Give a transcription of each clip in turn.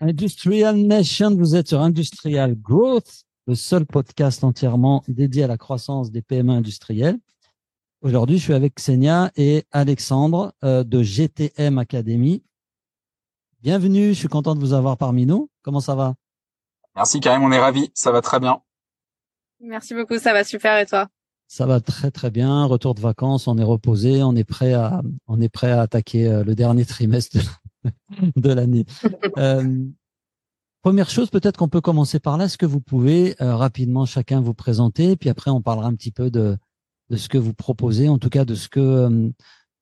Industrial Nation, vous êtes sur Industrial Growth, le seul podcast entièrement dédié à la croissance des PME industrielles. Aujourd'hui, je suis avec Xenia et Alexandre euh, de GTM Academy. Bienvenue, je suis content de vous avoir parmi nous. Comment ça va? Merci Karim, on est ravis, ça va très bien. Merci beaucoup, ça va super et toi? Ça va très très bien. Retour de vacances, on est reposé, on est prêt à on est prêt à attaquer euh, le dernier trimestre de l'année. Euh, première chose, peut-être qu'on peut commencer par là. Est-ce que vous pouvez euh, rapidement chacun vous présenter, puis après on parlera un petit peu de de ce que vous proposez, en tout cas de ce que euh,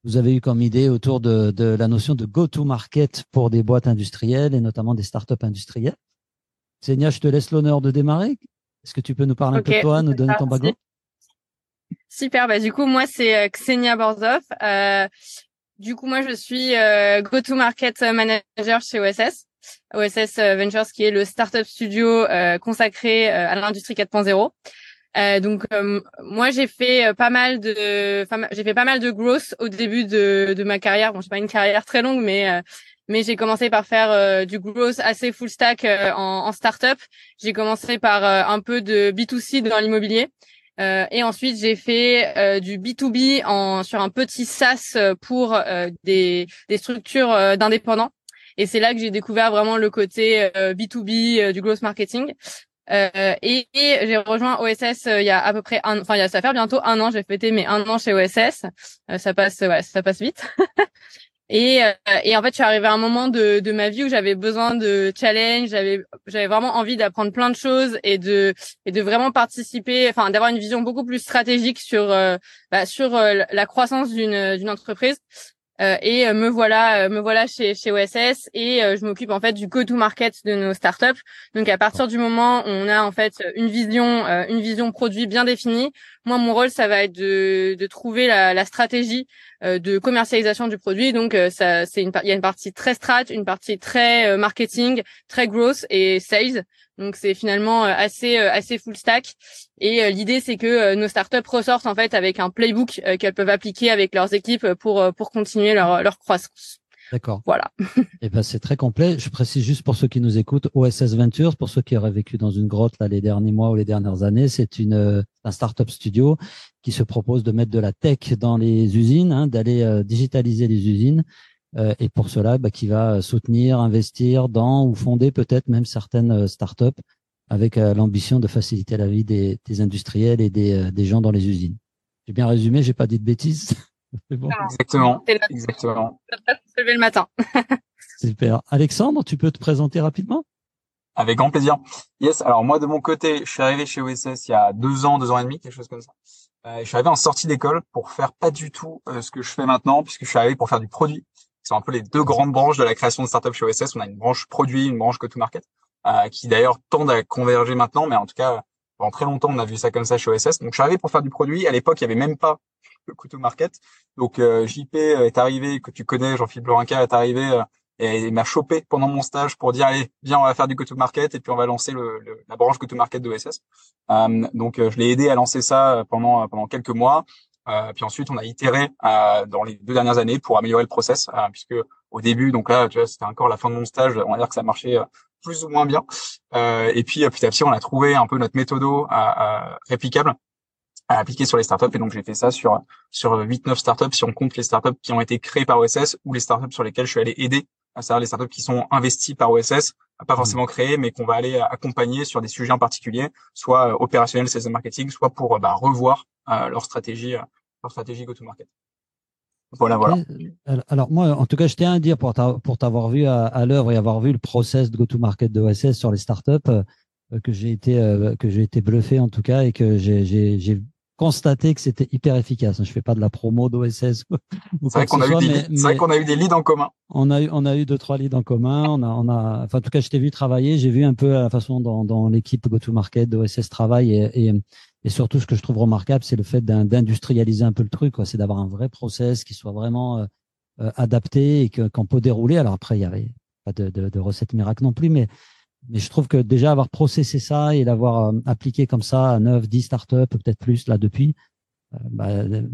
vous avez eu comme idée autour de, de la notion de go-to-market pour des boîtes industrielles et notamment des startups industrielles. Senia, je te laisse l'honneur de démarrer. Est-ce que tu peux nous parler un peu de toi, nous donner ton background? Super, bah du coup moi c'est Xenia Borzov. Euh, du coup, moi, je suis euh, go-to-market manager chez OSS. OSS euh, Ventures, qui est le startup studio euh, consacré euh, à l'industrie 4.0. Euh, donc moi j'ai fait pas mal de j'ai fait pas mal de growth au début de, de ma carrière bon j'ai pas une carrière très longue mais mais j'ai commencé par faire du growth assez full stack en, en startup j'ai commencé par un peu de B2C dans l'immobilier euh, et ensuite, j'ai fait euh, du B2B en, sur un petit SaaS euh, pour euh, des, des structures d'indépendants. Et c'est là que j'ai découvert vraiment le côté B2B du growth marketing. et, et j'ai rejoint OSS il y a à peu près un, enfin, il y a, ça fait bientôt un an. J'ai fêté mes un an chez OSS. ça passe, ouais, ça passe vite. Et, euh, et en fait, je suis arrivée à un moment de, de ma vie où j'avais besoin de challenge, j'avais j'avais vraiment envie d'apprendre plein de choses et de et de vraiment participer, enfin d'avoir une vision beaucoup plus stratégique sur euh, bah, sur euh, la croissance d'une d'une entreprise. Euh, et me voilà, me voilà chez chez OSS et je m'occupe en fait du go-to-market de nos startups. Donc à partir du moment où on a en fait une vision, une vision produit bien définie, moi mon rôle ça va être de trouver la, la stratégie euh, de commercialisation du produit. Donc euh, ça, c'est une, il y a une partie très strat, une partie très euh, marketing, très growth et sales. Donc c'est finalement assez assez full stack. Et l'idée c'est que nos startups ressortent en fait avec un playbook qu'elles peuvent appliquer avec leurs équipes pour pour continuer leur leur croissance. D'accord. Voilà. Et eh ben c'est très complet. Je précise juste pour ceux qui nous écoutent, OSS Ventures, pour ceux qui auraient vécu dans une grotte là les derniers mois ou les dernières années, c'est une euh, un startup studio qui se propose de mettre de la tech dans les usines, hein, d'aller euh, digitaliser les usines. Euh, et pour cela, bah, qui va soutenir, investir dans ou fonder peut-être même certaines startups avec l'ambition de faciliter la vie des, des industriels et des, des gens dans les usines. J'ai bien résumé, j'ai pas dit de bêtises. Exactement. Exactement. Se lever le matin. Super. Alexandre, tu peux te présenter rapidement? Avec grand plaisir. Yes. Alors moi, de mon côté, je suis arrivé chez OSS il y a deux ans, deux ans et demi, quelque chose comme ça. Euh, je suis arrivé en sortie d'école pour faire pas du tout euh, ce que je fais maintenant, puisque je suis arrivé pour faire du produit. C'est un peu les deux grandes branches de la création de startups chez OSS. On a une branche produit, une branche go-to-market, euh, qui d'ailleurs tendent à converger maintenant, mais en tout cas, pendant très longtemps, on a vu ça comme ça chez OSS. Donc, je suis arrivé pour faire du produit. À l'époque, il y avait même pas couteau market. Donc euh, JP est arrivé, que tu connais, Jean-Philippe Lorinca est arrivé euh, et il m'a chopé pendant mon stage pour dire allez viens on va faire du go-to-market et puis on va lancer le, la branche go-to-market d'OSS. Euh, donc je l'ai aidé à lancer ça pendant pendant quelques mois. Euh, puis ensuite on a itéré dans les deux dernières années pour améliorer le process puisque au début donc là tu vois c'était encore la fin de mon stage on va dire que ça marchait plus ou moins bien et puis petit à petit on a trouvé un peu notre méthodo réplicable à appliquer sur les startups. Et donc, j'ai fait ça sur, sur 8-9 startups, si on compte les startups qui ont été créées par OSS ou les startups sur lesquelles je suis allé aider, à savoir les startups qui sont investies par OSS, pas mmh. forcément créées, mais qu'on va aller accompagner sur des sujets en particulier, soit euh, opérationnel, sales marketing, soit pour euh, bah, revoir euh, leur stratégie, leur stratégie go-to-market. Voilà, voilà. Alors moi, en tout cas, je tiens à dire pour t'avoir vu à, à l'œuvre et avoir vu le process de go-to-market de OSS sur les startups, que j'ai été que j'ai été bluffé en tout cas et que j'ai constaté que c'était hyper efficace. Je fais pas de la promo d'OSS. C'est vrai qu'on a, a eu des leads en commun. On a eu, on a eu deux, trois leads en commun. On a, on a, enfin, en tout cas, je t'ai vu travailler. J'ai vu un peu la façon dont, dont l'équipe go-to-market d'OSS travaille et, et, et, surtout, ce que je trouve remarquable, c'est le fait d'industrialiser un peu le truc, C'est d'avoir un vrai process qui soit vraiment euh, euh, adapté et qu'on peut dérouler. Alors après, il y avait pas de, de, de recette miracle non plus, mais mais je trouve que déjà avoir processé ça et l'avoir euh, appliqué comme ça à 9, 10 startups, peut-être plus là depuis, euh, bah,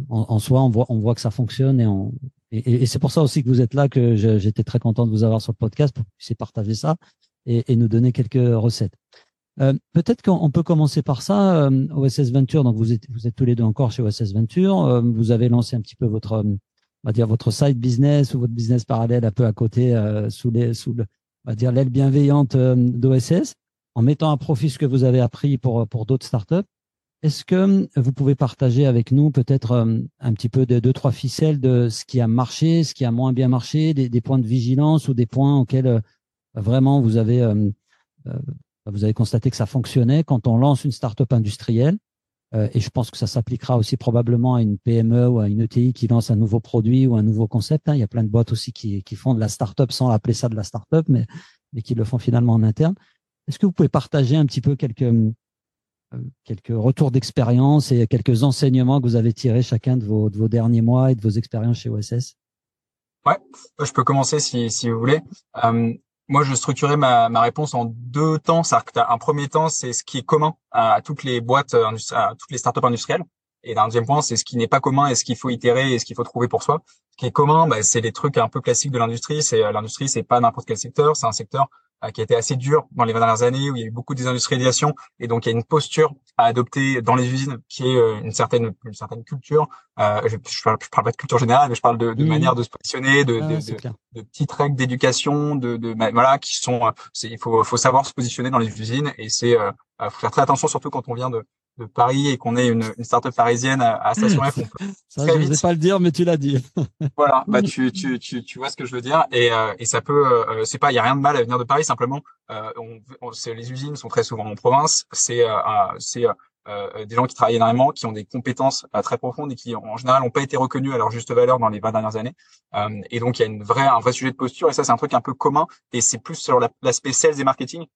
en, soi, on voit, on voit que ça fonctionne et, on, et, et c'est pour ça aussi que vous êtes là que j'étais très content de vous avoir sur le podcast pour que vous puissiez partager ça. et, nous donner quelques recettes. Euh, peut-être qu'on peut commencer par ça. Euh, OSS Venture, donc vous êtes, vous êtes tous les deux encore chez OSS Venture. Vous avez lancé un petit peu votre, on va dire votre side business ou votre business parallèle un peu à côté sous les, sous le, on va dire l'aile bienveillante d'OSS, en mettant à profit ce que vous avez appris pour pour d'autres startups. Est-ce que vous pouvez partager avec nous peut-être un petit peu de deux trois ficelles de ce qui a marché, ce qui a moins bien marché, des, des points de vigilance ou des points auxquels vraiment vous avez vous avez constaté que ça fonctionnait quand on lance une start-up industrielle? Euh, et je pense que ça s'appliquera aussi probablement à une PME ou à une ETI qui lance un nouveau produit ou un nouveau concept. Hein. Il y a plein de boîtes aussi qui, font de la start-up sans appeler ça de la start-up, mais, mais qui le font finalement en interne. Est-ce que vous pouvez partager un petit peu quelques, euh, quelques retours d'expérience et quelques enseignements que vous avez tirés chacun de vos, de vos derniers mois et de vos expériences chez OSS Ouais, je peux commencer si, si vous voulez. Euh, moi, je structurais ma, ma réponse en deux temps. cest un premier temps, c'est ce qui est commun à, toutes les boîtes, euh, à toutes les startups industrielles. Et un deuxième point, c'est ce qui n'est pas commun et ce qu'il faut itérer et ce qu'il faut trouver pour soi. Ce qui est commun, bah, c'est les trucs un peu classiques de l'industrie. C'est euh, l'industrie, c'est pas n'importe quel secteur. C'est un secteur qui a été assez dur dans les 20 dernières années où il y a eu beaucoup de désindustrialisation et donc il y a une posture à adopter dans les usines qui est euh, une certaine une certaine culture. Euh, je, je, parle, pas de culture générale, mais je parle de, de manière de se positionner, de, ah, de, de, de, petites règles d'éducation, de, de voilà qui sont. il faut faut savoir se positionner dans les usines et c'est faut faire très attention surtout quand on vient de de Paris et qu'on est une, une startup parisienne à, à Station F, ça, je ne pas le dire, mais tu l'as dit. voilà, bah tu, tu, tu, tu vois ce que je veux dire et, euh, et ça peut, euh, euh, c'est pas, il y a rien de mal à venir de Paris, simplement, euh, on, on, les usines sont très souvent en province, c'est, euh, c'est euh, des gens qui travaillent énormément, qui ont des compétences euh, très profondes et qui en général n'ont pas été reconnus à leur juste valeur dans les 20 dernières années. Euh, et donc il y a une vraie, un vrai sujet de posture et ça c'est un truc un peu commun et c'est plus sur l'aspect sales et marketing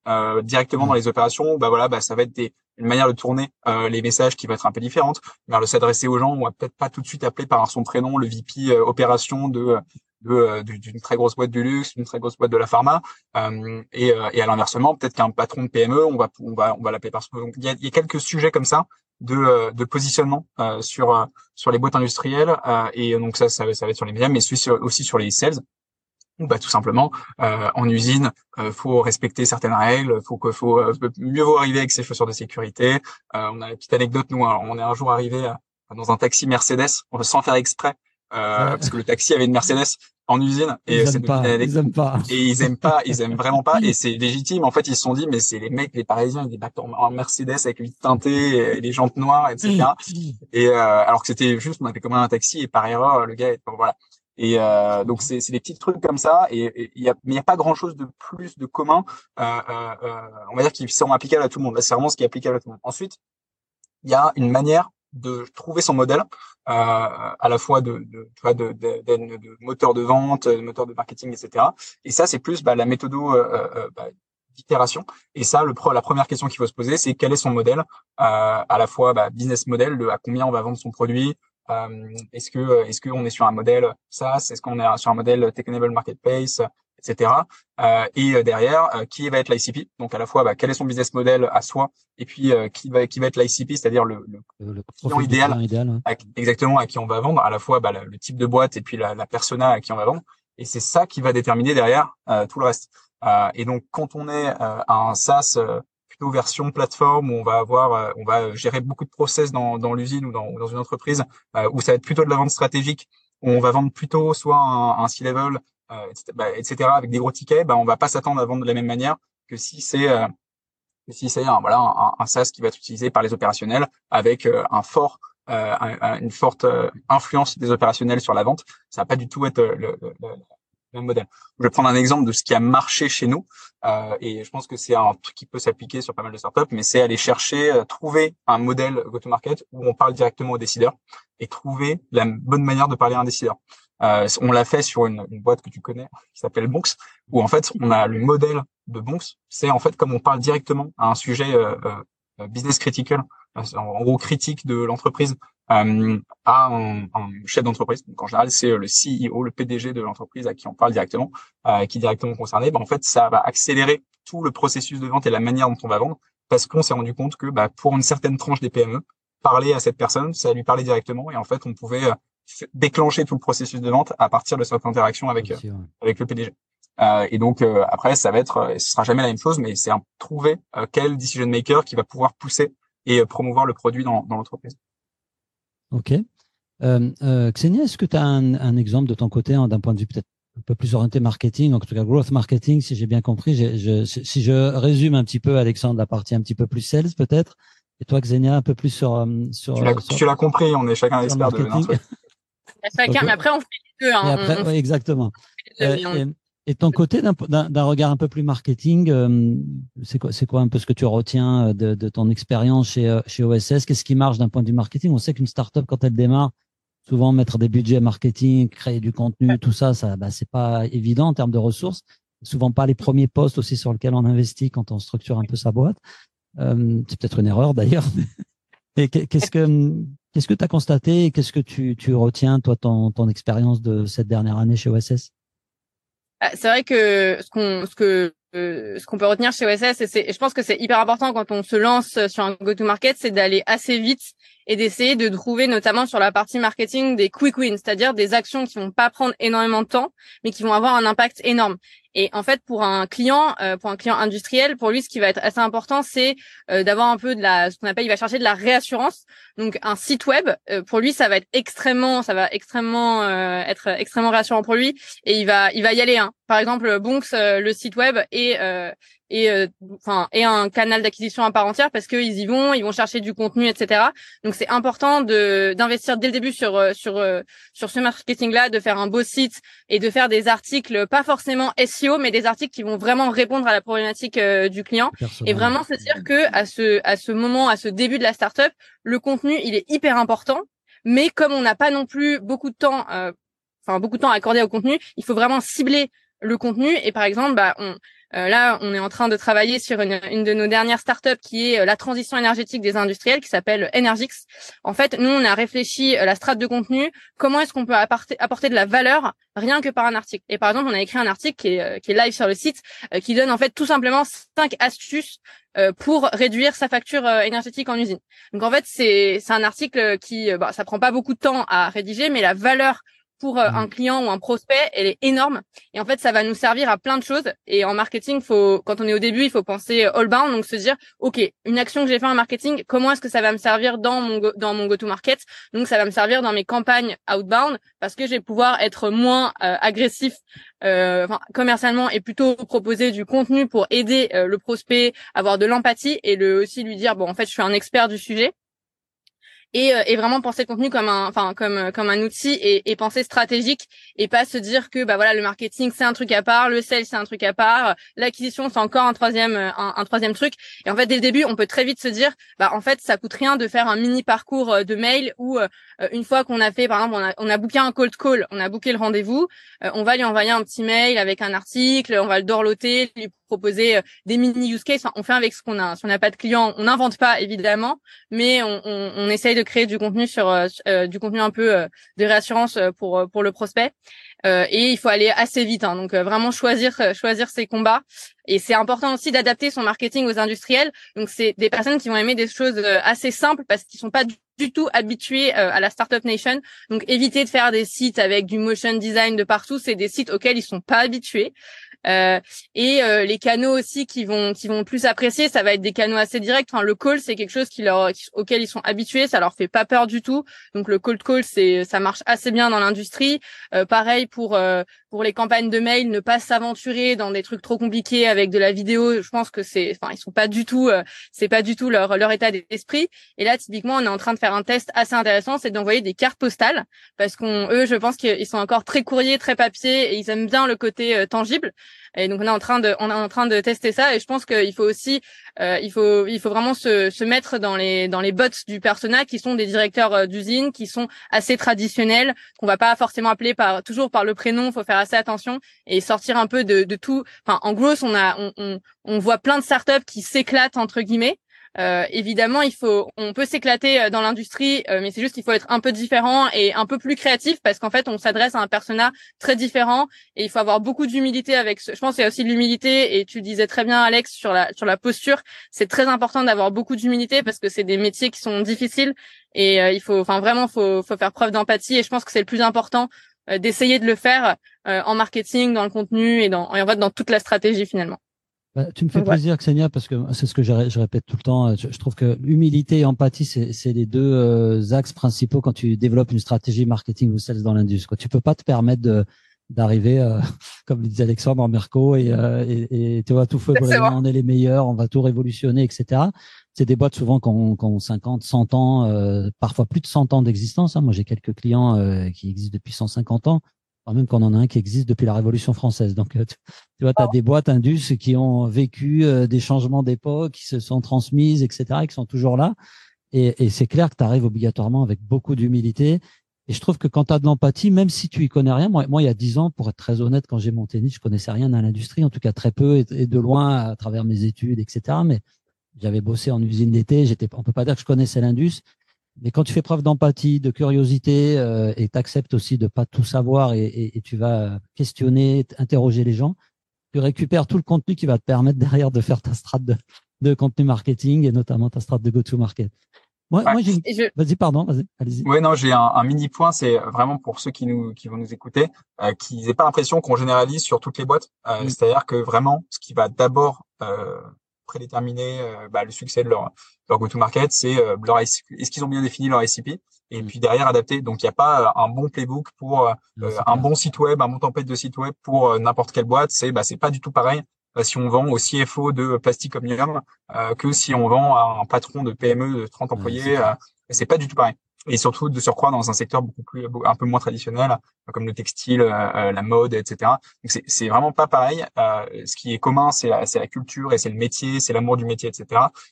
directement dans les opérations. Bah voilà, bah ça va être des, une manière de tourner les messages qui va être un peu différente, mais de s'adresser aux gens, on va peut-être pas tout de suite appeler par son prénom le VP opération de euh, d'une très grosse boîte du luxe, d'une très grosse boîte de la pharma, euh, et, euh, et à l'inversement, peut-être qu'un patron de PME, on va on va on va l'appeler par ce donc il y a, y a quelques sujets comme ça de, de positionnement sur sur les boîtes industrielles et donc ça, ça va être sur les médias mais aussi sur les sales. Ou bah tout simplement en usine faut respecter certaines règles faut que faut mieux vaut arriver avec ses chaussures de sécurité. On a une petite anecdote nous hein, on est un jour arrivé dans un taxi Mercedes sans faire exprès euh, parce que le taxi avait une Mercedes en usine et ils aiment, pas, ils aiment pas. et ils aiment pas ils aiment vraiment pas et c'est légitime. En fait ils se sont dit mais c'est les mecs les parisiens ils débattent en Mercedes avec huit teintés et les jantes noires etc et euh, alors que c'était juste on avait commandé un taxi et par erreur le gars est, voilà. Et euh, donc c'est des petits trucs comme ça et il y a mais il y a pas grand chose de plus de commun euh, euh, euh, on va dire qui sont applicables à tout le monde. C'est vraiment ce qui est applicable à tout le monde. Ensuite il y a une manière de trouver son modèle, euh, à la fois de, de, tu vois, de, de, de, moteur de vente, de moteur de marketing, etc. Et ça, c'est plus bah, la méthode euh, euh, bah, d'itération. Et ça, le la première question qu'il faut se poser, c'est quel est son modèle, à la fois bah, business model, de à combien on va vendre son produit, est-ce que est-ce qu'on est sur un modèle SaaS, est-ce qu'on est sur un modèle Technable Marketplace, etc. Euh, et euh, derrière, euh, qui va être l'ICP Donc à la fois, bah, quel est son business model à soi, et puis qui va qui va être l'ICP, c'est-à-dire le, le, client idéal, exactement à qui on va vendre. À la fois bah, le, type de boîte et puis la, la, persona à qui on va vendre. Et c'est ça qui va déterminer derrière tout le reste. et donc quand on est un SaaS plutôt version plateforme où on va avoir, on va gérer beaucoup de process dans, dans l'usine ou dans, dans une entreprise où ça va être plutôt de la vente stratégique où on va vendre plutôt soit un, un C-level euh, etc., bah, avec des gros tickets, bah, on va pas s'attendre à vendre de la même manière que si c'est euh, si c'est un, voilà un, un, SaaS qui va être utilisé par les opérationnels avec euh, un fort une forte influence des opérationnels sur la vente, ça va pas du tout être le, le, le, même modèle. Je vais prendre un exemple de ce qui a marché chez nous, euh, et je pense que c'est un truc qui peut s'appliquer sur pas mal de startups, mais c'est aller chercher, trouver un modèle go-to-market où on parle directement aux décideurs et trouver la bonne manière de parler à un décideur. Euh, on l'a fait sur une, une, boîte que tu connais qui s'appelle Bonks, où en fait on a le modèle de Bonks. C'est en fait comme on parle directement à un sujet euh, euh business critical, euh, en gros critique de l'entreprise, euh, à un, un chef d'entreprise. Donc en général c'est le CEO, le PDG de l'entreprise à qui on parle directement, qui est directement concerné. Ben, en fait ça va accélérer tout le processus de vente et la manière dont on va vendre, parce qu'on s'est rendu compte que bah, pour une certaine tranche des PME, parler à cette personne, ça lui parler directement, et en fait on pouvait déclencher tout le processus de vente à partir de cette interaction avec, euh, avec le PDG. Euh, et donc après, ça va être, ce sera jamais la même chose, mais c'est trouver quel decision maker qui va pouvoir pousser et promouvoir le produit dans, dans l'entreprise. Ok. Euh, euh, Xenia, est-ce que tu as un, un, exemple de ton côté, hein, d'un point de vue peut-être un peu plus orienté marketing, en tout cas growth marketing, si j'ai bien compris? Je, si je résume un petit peu, Alexandre, la partie un petit peu plus sales peut-être, et toi, Xenia, un peu plus sur euh, sur. Tu l'as compris, on est chacun expert de. chacun, mais après on fait les deux. Hein, exactement. Euh, et, ton côté d'un regard un peu plus marketing, euh, c'est quoi, c'est quoi un peu ce que tu retiens de, de ton expérience chez chez OSS Qu'est-ce qui marche d'un point de vue marketing? On sait qu'une startup quand elle démarre, souvent mettre des budgets marketing, créer du contenu, tout ça, ça, bah, c'est pas évident en termes de ressources. Souvent pas les premiers postes aussi sur lesquels on investit quand on structure un peu sa boîte. Euh, c'est peut-être une erreur d'ailleurs. Et qu'est-ce que qu'est-ce que tu as constaté et qu'est-ce que tu, tu retiens toi ton, ton expérience de cette dernière année chez OSS ah, C'est vrai que ce qu'on ce que euh, ce qu'on peut retenir chez OSS et, c'est, je pense que c'est hyper important quand on se lance sur un go-to-market, c'est d'aller assez vite et d'essayer de trouver notamment sur la partie marketing des quick wins, c'est-à-dire des actions qui vont pas prendre énormément de temps, mais qui vont avoir un impact énorme. Et en fait, pour un client, euh, pour un client industriel, pour lui, ce qui va être assez important, c'est euh, d'avoir un peu de la, ce qu'on appelle, il va chercher de la réassurance. Donc, un site web, euh, pour lui, ça va être extrêmement, ça va extrêmement être extrêmement rassurant pour lui, et il va, il va y aller. Hein. Par exemple, Bonks, le site web et et euh, enfin et un canal d'acquisition à part entière parce qu'ils y vont, ils vont chercher du contenu, etc. Donc c'est important de d'investir dès le début sur euh, sur euh, sur ce marketing-là, de faire un beau site et de faire des articles pas forcément SEO, mais des articles qui vont vraiment répondre à la problématique du client et vraiment se dire que à ce à ce moment, à ce début de la startup, le contenu il est hyper important, mais comme on n'a pas non plus beaucoup de temps, enfin beaucoup de temps à accorder au contenu, il faut vraiment cibler le contenu et par exemple bah on euh, là, on est en train de travailler sur une, une, de nos dernières startups qui est euh, la transition énergétique des industriels, qui s'appelle Energix. En fait, nous, on a réfléchi euh, la strate de contenu. Comment est-ce qu'on peut apporter, apporter de la valeur rien que par un article? Et par exemple, on a écrit un article qui est, qui est live sur le site, qui donne en fait tout simplement cinq astuces pour réduire sa facture énergétique en usine. Donc en fait, c'est c'est un article qui, bah, ça prend pas beaucoup de temps à rédiger, mais la valeur pour euh, un mmh. client ou un prospect, elle est énorme. Et en fait, ça va nous servir à plein de choses. Et en marketing, faut, quand on est au début, il faut penser all bound, donc se dire, ok, une action que j'ai fait en marketing, comment est-ce que ça va me servir dans mon go, dans mon go-to-market? Donc, ça va me servir dans mes campagnes outbound parce que je vais pouvoir être moins euh, agressif euh, commercialement et plutôt proposer du contenu pour aider euh, le prospect, avoir de l'empathie et le aussi lui dire, bon, en fait, je suis un expert du sujet et, euh, et vraiment penser le contenu comme un enfin comme euh, comme un outil et, et, penser stratégique et pas se dire que bah voilà le marketing c'est un truc à part le sales c'est un truc à part l'acquisition c'est encore un troisième euh, un, troisième truc. Et en fait dès le début on peut très vite se dire bah en fait ça coûte rien de faire un mini parcours de mail où une fois qu'on a fait par exemple on a on a booké un cold call on a booké le rendez-vous on va lui envoyer un petit mail avec un article on va le dorloter proposer des mini use cases on fait avec ce qu'on a si on n'a pas de clients on n'invente pas évidemment mais on, on, on essaye de créer du contenu sur euh, euh, du contenu un peu euh, de réassurance pour pour le prospect. et il faut aller assez vite, hein, donc vraiment choisir choisir ses combats. Et c'est important aussi d'adapter son marketing aux industriels. Donc c'est des personnes qui vont aimer des choses assez simples parce qu'ils sont pas du tout habitués à la startup nation. Donc éviter de faire des sites avec du motion design de partout, c'est des sites auxquels ils sont pas habitués. Euh, et euh, les canaux aussi qui vont qui vont plus apprécier, ça va être des canaux assez directs. Enfin, le call, c'est quelque chose qui leur auquel ils sont habitués, ça leur fait pas peur du tout. Donc le cold call, c'est ça marche assez bien dans l'industrie. Euh, pareil pour pour les campagnes de mail, ne pas s'aventurer dans des trucs trop compliqués avec de la vidéo. Je pense que c'est, enfin, ils sont pas du tout, c'est pas du tout leur leur état d'esprit. Et là, typiquement, on est en train de faire un test assez intéressant, c'est d'envoyer des cartes postales parce qu'on, eux, je pense qu'ils sont encore très courriers, très papier et ils aiment bien le côté tangible. Et donc on est en train de on est en train de tester ça. Et je pense qu'il faut aussi euh, il faut il faut vraiment se, se mettre dans les dans les bots du persona qui sont des directeurs euh, d'usine qui sont assez traditionnels qu'on va pas forcément appeler par toujours par le prénom, faut faire assez attention et sortir un peu de, de tout. Enfin en gros on a on, on, on voit plein de startups qui s'éclatent entre guillemets euh, évidemment, il faut, on peut s'éclater euh, dans l'industrie, euh, mais c'est juste qu'il faut être un peu différent et un peu plus créatif parce qu'en fait, on s'adresse à un persona très différent et il faut avoir beaucoup d'humilité avec. Ce... Je pense qu'il y a aussi l'humilité et tu disais très bien, Alex, sur la sur la posture. C'est très important d'avoir beaucoup d'humilité parce que c'est des métiers qui sont difficiles et il faut, enfin vraiment, faut faut faire preuve d'empathie et je pense que c'est le plus important d'essayer de le faire en marketing, dans le contenu et dans et en fait dans toute la stratégie finalement. Bah, tu me fais plaisir, Xenia, parce que c'est ce que je, je, répète tout le temps. Je, trouve que humilité et empathie, c'est les deux euh, axes principaux quand tu développes une stratégie marketing ou sales dans l'industrie. Tu peux pas te permettre de d'arriver, euh, comme le disait Alexandre en Merco, et, euh, et, et, tu vois tout feu brûler, on est les meilleurs, on va tout révolutionner, etc. C'est des boîtes souvent qui ont, qui ont 50, 100 ans, parfois plus de 100 ans d'existence. Hein. Moi, j'ai quelques clients qui existent depuis 150 ans même qu'on en a un qui existe depuis la Révolution française. Donc, euh, tu, vois, tu as des boîtes Indus qui ont vécu euh, des changements d'époque, qui se sont transmises, etc., et qui sont toujours là. Et, et c'est clair que tu arrives obligatoirement avec beaucoup d'humilité. Et je trouve que quand tu as de l'empathie, même si tu y connais rien, moi, moi il y a dix ans, pour être très honnête, quand j'ai monté Niche, je connaissais rien dans l'industrie, en tout cas très peu, et, de loin à travers mes études, etc. Mais j'avais bossé en usine d'été, j'étais, on peut pas dire que je connaissais l'Indus, mais quand tu fais preuve d'empathie, de curiosité euh, et t'acceptes aussi de pas tout savoir et, et, et, tu vas questionner, interroger les gens, tu récupères tout le contenu qui va te permettre derrière de faire ta strate de, de contenu marketing et notamment ta strate de go-to-market. Moi, moi j'ai. Vas-y, pardon, vas-y, allez-y. Oui, non, j'ai un, un, mini point, c'est vraiment pour ceux qui nous, qui vont nous écouter, euh, qu'ils n'aient pas l'impression qu'on généralise sur toutes les boîtes. Euh, mm. C'est-à-dire que vraiment, ce qui va d'abord euh, prédéterminer euh, bah, le succès de leur, leur go-to-market, c'est euh, leur est-ce qu'ils ont bien défini leur ICP et mm. puis derrière adapter. Donc il n'y a pas euh, un bon playbook pour un bon site web, un bon template de site web pour n'importe quelle boîte. C'est bah c'est pas du tout pareil si on vend au CFO de Plastic Omnium que si on vend à un patron de PME de 30 employés. c'est pas du tout pareil et surtout de surcroît dans un secteur beaucoup plus un peu moins traditionnel comme le textile euh, euh, la mode etc donc c'est vraiment pas pareil. Euh, ce qui est commun c'est la la culture et c'est le métier c'est l'amour du métier etc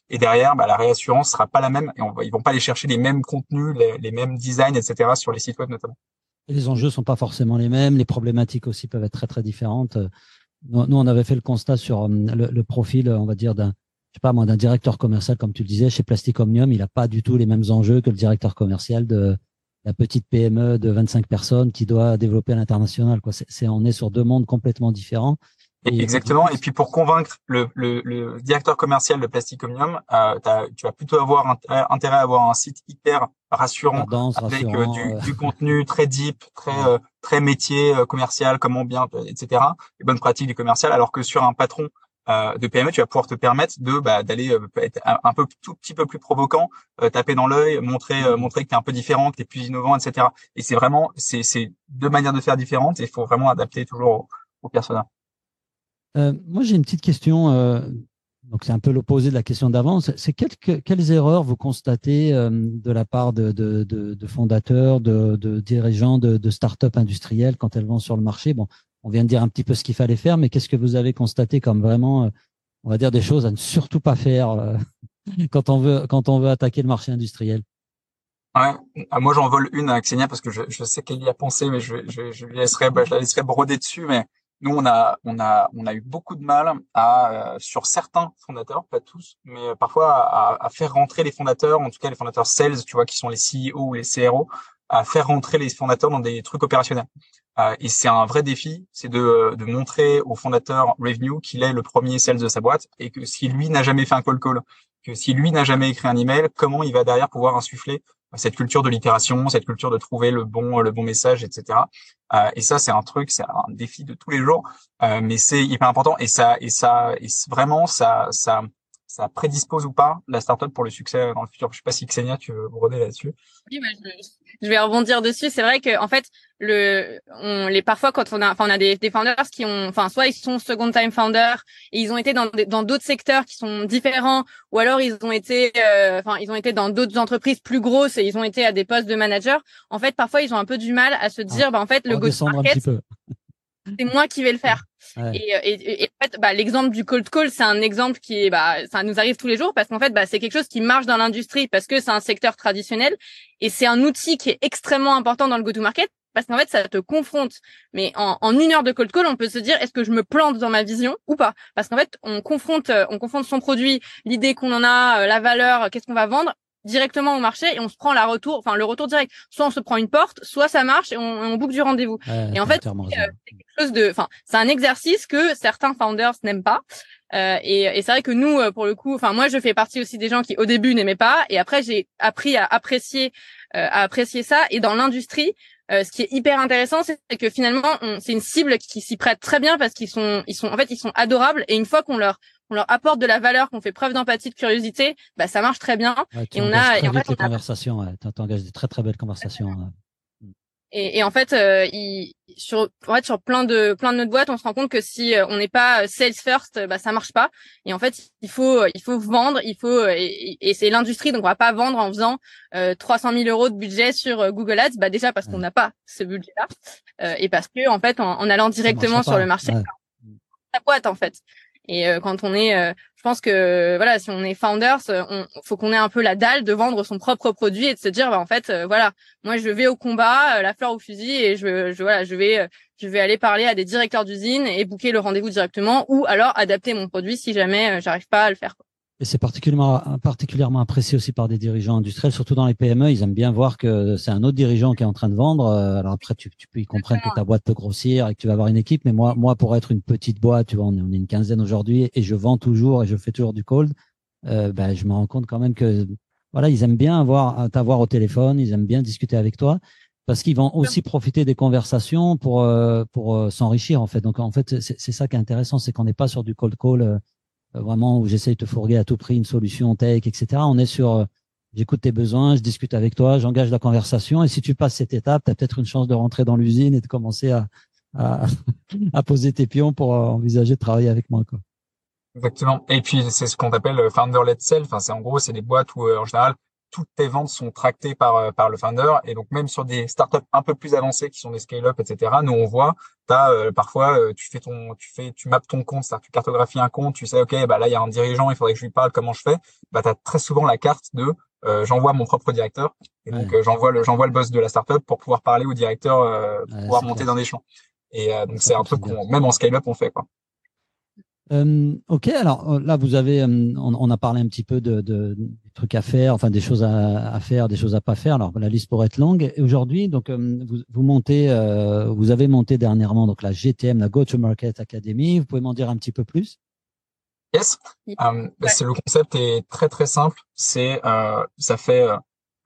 et derrière bah, la réassurance sera pas la même et on va, ils vont pas aller chercher les mêmes contenus les, les mêmes designs etc sur les sites web notamment. Les enjeux sont pas forcément les mêmes. Les problématiques aussi peuvent être très très différentes. Nous, nous on avait fait le constat sur le, le profil on va dire d'un je sais pas moi, d'un directeur commercial, comme tu le disais, chez Plastic Omnium, il n'a pas du tout les mêmes enjeux que le directeur commercial de la petite PME de 25 personnes qui doit développer à l'international. Quoi, c'est, on est sur deux mondes complètement différents. Exactement. Et puis pour convaincre le, le, le directeur commercial de Plastic Omnium, euh, tu vas plutôt avoir intérêt à avoir un site hyper rassurant avec euh, du, euh. du, contenu très deep, très euh, très métier commercial, comment bien, etc. Les bonnes pratiques du commercial. Alors que sur un patron euh, de PME, tu vas pouvoir te permettre de bah, d'aller euh, être un, peu tout petit peu plus provoquant, euh, taper dans l'œil, montrer montrer que tu es un peu différent, que tu es plus innovant, etc. Et c'est vraiment c'est c'est deux manières de faire différentes et il faut vraiment adapter toujours au, personnel. moi, j'ai une petite question. donc, c'est un peu l'opposé de la question d'avant. C'est quelles, quelles erreurs vous constatez de la part de, de, de, de fondateurs, de, de dirigeants de, de start-up industrielles quand elles vont sur le marché? Bon, on vient de dire un petit peu ce qu'il fallait faire, mais qu'est-ce que vous avez constaté comme vraiment, euh, on va dire des choses à ne surtout pas faire euh, quand on veut quand on veut attaquer le marché industriel? Ouais, ah, moi j'en vole une à Xenia parce que je, je sais qu'elle y a pensé, mais je, je, je lui laisserai, bah, je la laisserai broder dessus. Mais nous on a on a on a eu beaucoup de mal à euh, sur certains fondateurs, pas tous, mais parfois à, à, faire rentrer les fondateurs, en tout cas les fondateurs sales, tu vois, qui sont les CEO ou les CRO, à faire rentrer les fondateurs dans des trucs opérationnels. Euh, et c'est un vrai défi, c'est de, de montrer au fondateur Revenue qu'il est le premier sales de sa boîte et que si lui n'a jamais fait un call call, que si lui n'a jamais écrit un email, comment il va derrière pouvoir insuffler cette culture de l'itération, cette culture de trouver le bon le bon message, etc. Euh, et ça, c'est un truc, c'est un défi de tous les jours, euh, mais c'est hyper important et ça et ça et vraiment ça ça ça prédispose ou pas la startup pour le succès dans le futur. Je sais pas si Xenia, tu veux broder là-dessus. Oui, bah, je, vais rebondir dessus. C'est vrai que en fait, le, on, les parfois quand on a, enfin, on a des, des founders qui ont, enfin, soit ils sont second time founders et ils ont été dans dans d'autres secteurs qui sont différents, ou alors ils ont été, euh, enfin, ils ont été dans d'autres entreprises plus grosses et ils ont été à des postes de manager. En fait, parfois ils ont un peu du mal à se dire, bah en fait, le go-to-market, c'est moi qui vais le faire. Et, et, et, en fait, bah, l'exemple du cold call, c'est un exemple qui est, bah, ça nous arrive tous les jours parce qu'en fait, bah, c'est quelque chose qui marche dans l'industrie parce que c'est un secteur traditionnel et c'est un outil qui est extrêmement important dans le go-to-market parce qu'en fait, ça te confronte. Mais en, en, une heure de cold call, on peut se dire est-ce que je me plante dans ma vision ou pas? Parce qu'en fait, on confronte, on confronte son produit, l'idée qu'on en a, euh, la valeur, qu'est-ce qu'on va vendre directement au marché et on se prend la retour, enfin le retour direct. Soit on se prend une porte, soit ça marche et on, on boucle du rendez-vous. et en fait, euh, c'est quelque chose de, enfin, c'est un exercice que certains founders n'aiment pas. Euh, et, et c'est vrai que nous, euh, pour le coup, enfin moi, je fais partie aussi des gens qui au début n'aimaient pas, et après j'ai appris à apprécier, euh, à apprécier ça. Et dans l'industrie, ce qui est hyper intéressant, c'est que finalement, c'est une cible qui s'y prête très bien parce qu'ils sont, ils sont, en fait, ils sont adorables. Et une fois qu'on leur, on leur apporte de la valeur, qu'on fait preuve d'empathie, de curiosité, bah ça marche très bien. et on a, et en fait, on conversations, ouais, t'engages des très très belles conversations. Et, et, en fait, euh, il, sur, en fait, sur plein de plein de notre boîtes, on se rend compte que si euh, on n'est pas sales first, bah ça marche pas. Et en fait, il faut il faut vendre, il faut et, et c'est l'industrie, donc on va pas vendre en faisant euh, 300 000 euros de budget sur euh, Google Ads. Bah déjà parce qu'on n'a pas ce budget-là, euh, et parce que en fait, en, en allant directement sur le marché, la boîte en fait. Et euh, quand on est, euh, je pense que voilà, si on est founders, euh, on faut qu'on ait un peu la dalle de vendre son propre produit et de se dire, bah, en fait, voilà, moi je vais au combat, la fleur au fusil, et je, je voilà, je vais, je vais aller parler à des directeurs d'usine et booker le rendez-vous directement, ou alors adapter mon produit si jamais j'arrive pas à le faire. Et c'est particulièrement, particulièrement apprécié aussi par des dirigeants industriels, surtout dans les PME. Ils aiment bien voir que c'est un autre dirigeant qui est en train de vendre. Euh, alors après, tu, tu peux y comprendre que ta boîte peut grossir et que tu vas avoir une équipe. Mais moi, moi, pour être une petite boîte, tu vois, on est, on est une quinzaine aujourd'hui et je vends toujours et je fais toujours du cold. Euh, ben, je me rends compte quand même que voilà, ils aiment bien avoir t'avoir au téléphone, ils aiment bien discuter avec toi parce qu'ils vont aussi profiter des conversations pour euh, pour euh, s'enrichir en fait. Donc en fait, c'est ça qui est intéressant, c'est qu'on n'est pas sur du cold call vraiment où j'essaye de te fourguer à tout prix une solution tech, etc. On est sur euh, j'écoute tes besoins, je discute avec toi, j'engage la conversation. Et si tu passes cette étape, tu as peut-être une chance de rentrer dans l'usine et de commencer à, à, à, poser tes pions pour euh, envisager de travailler avec moi. Quoi. Exactement. Et puis, c'est ce qu'on appelle founder-led self. Enfin, c'est en gros, c'est des boîtes où, en général, toutes tes ventes sont tractées par euh, par le founder. Et donc même sur des startups un peu plus avancées qui sont des scale-up etc nous on voit t'as euh, parfois euh, tu fais ton tu fais tu mappes ton compte c'est-à-dire tu cartographies un compte tu sais ok bah là il y a un dirigeant il faudrait que je lui parle comment je fais? Bah t'as très souvent la carte de j'envoie mon propre directeur. Et donc j'envoie le j'envoie le boss de la startup pour pouvoir parler au directeur pour pouvoir monter dans des champs. Et donc c'est un truc qu'on même en scale-up on fait quoi euh, ok, alors euh, là vous avez, euh, on, on, a parlé un petit peu de, de, des trucs à faire, enfin des choses à, à, faire, des choses à pas faire. Alors la liste pourrait être longue. Et aujourd'hui, donc euh, vous, vous, montez, vous avez monté dernièrement donc la GTM, la Go to Market Academy. Vous pouvez m'en dire un petit peu plus? Yes. Um, c'est le concept est très très simple. C'est ça fait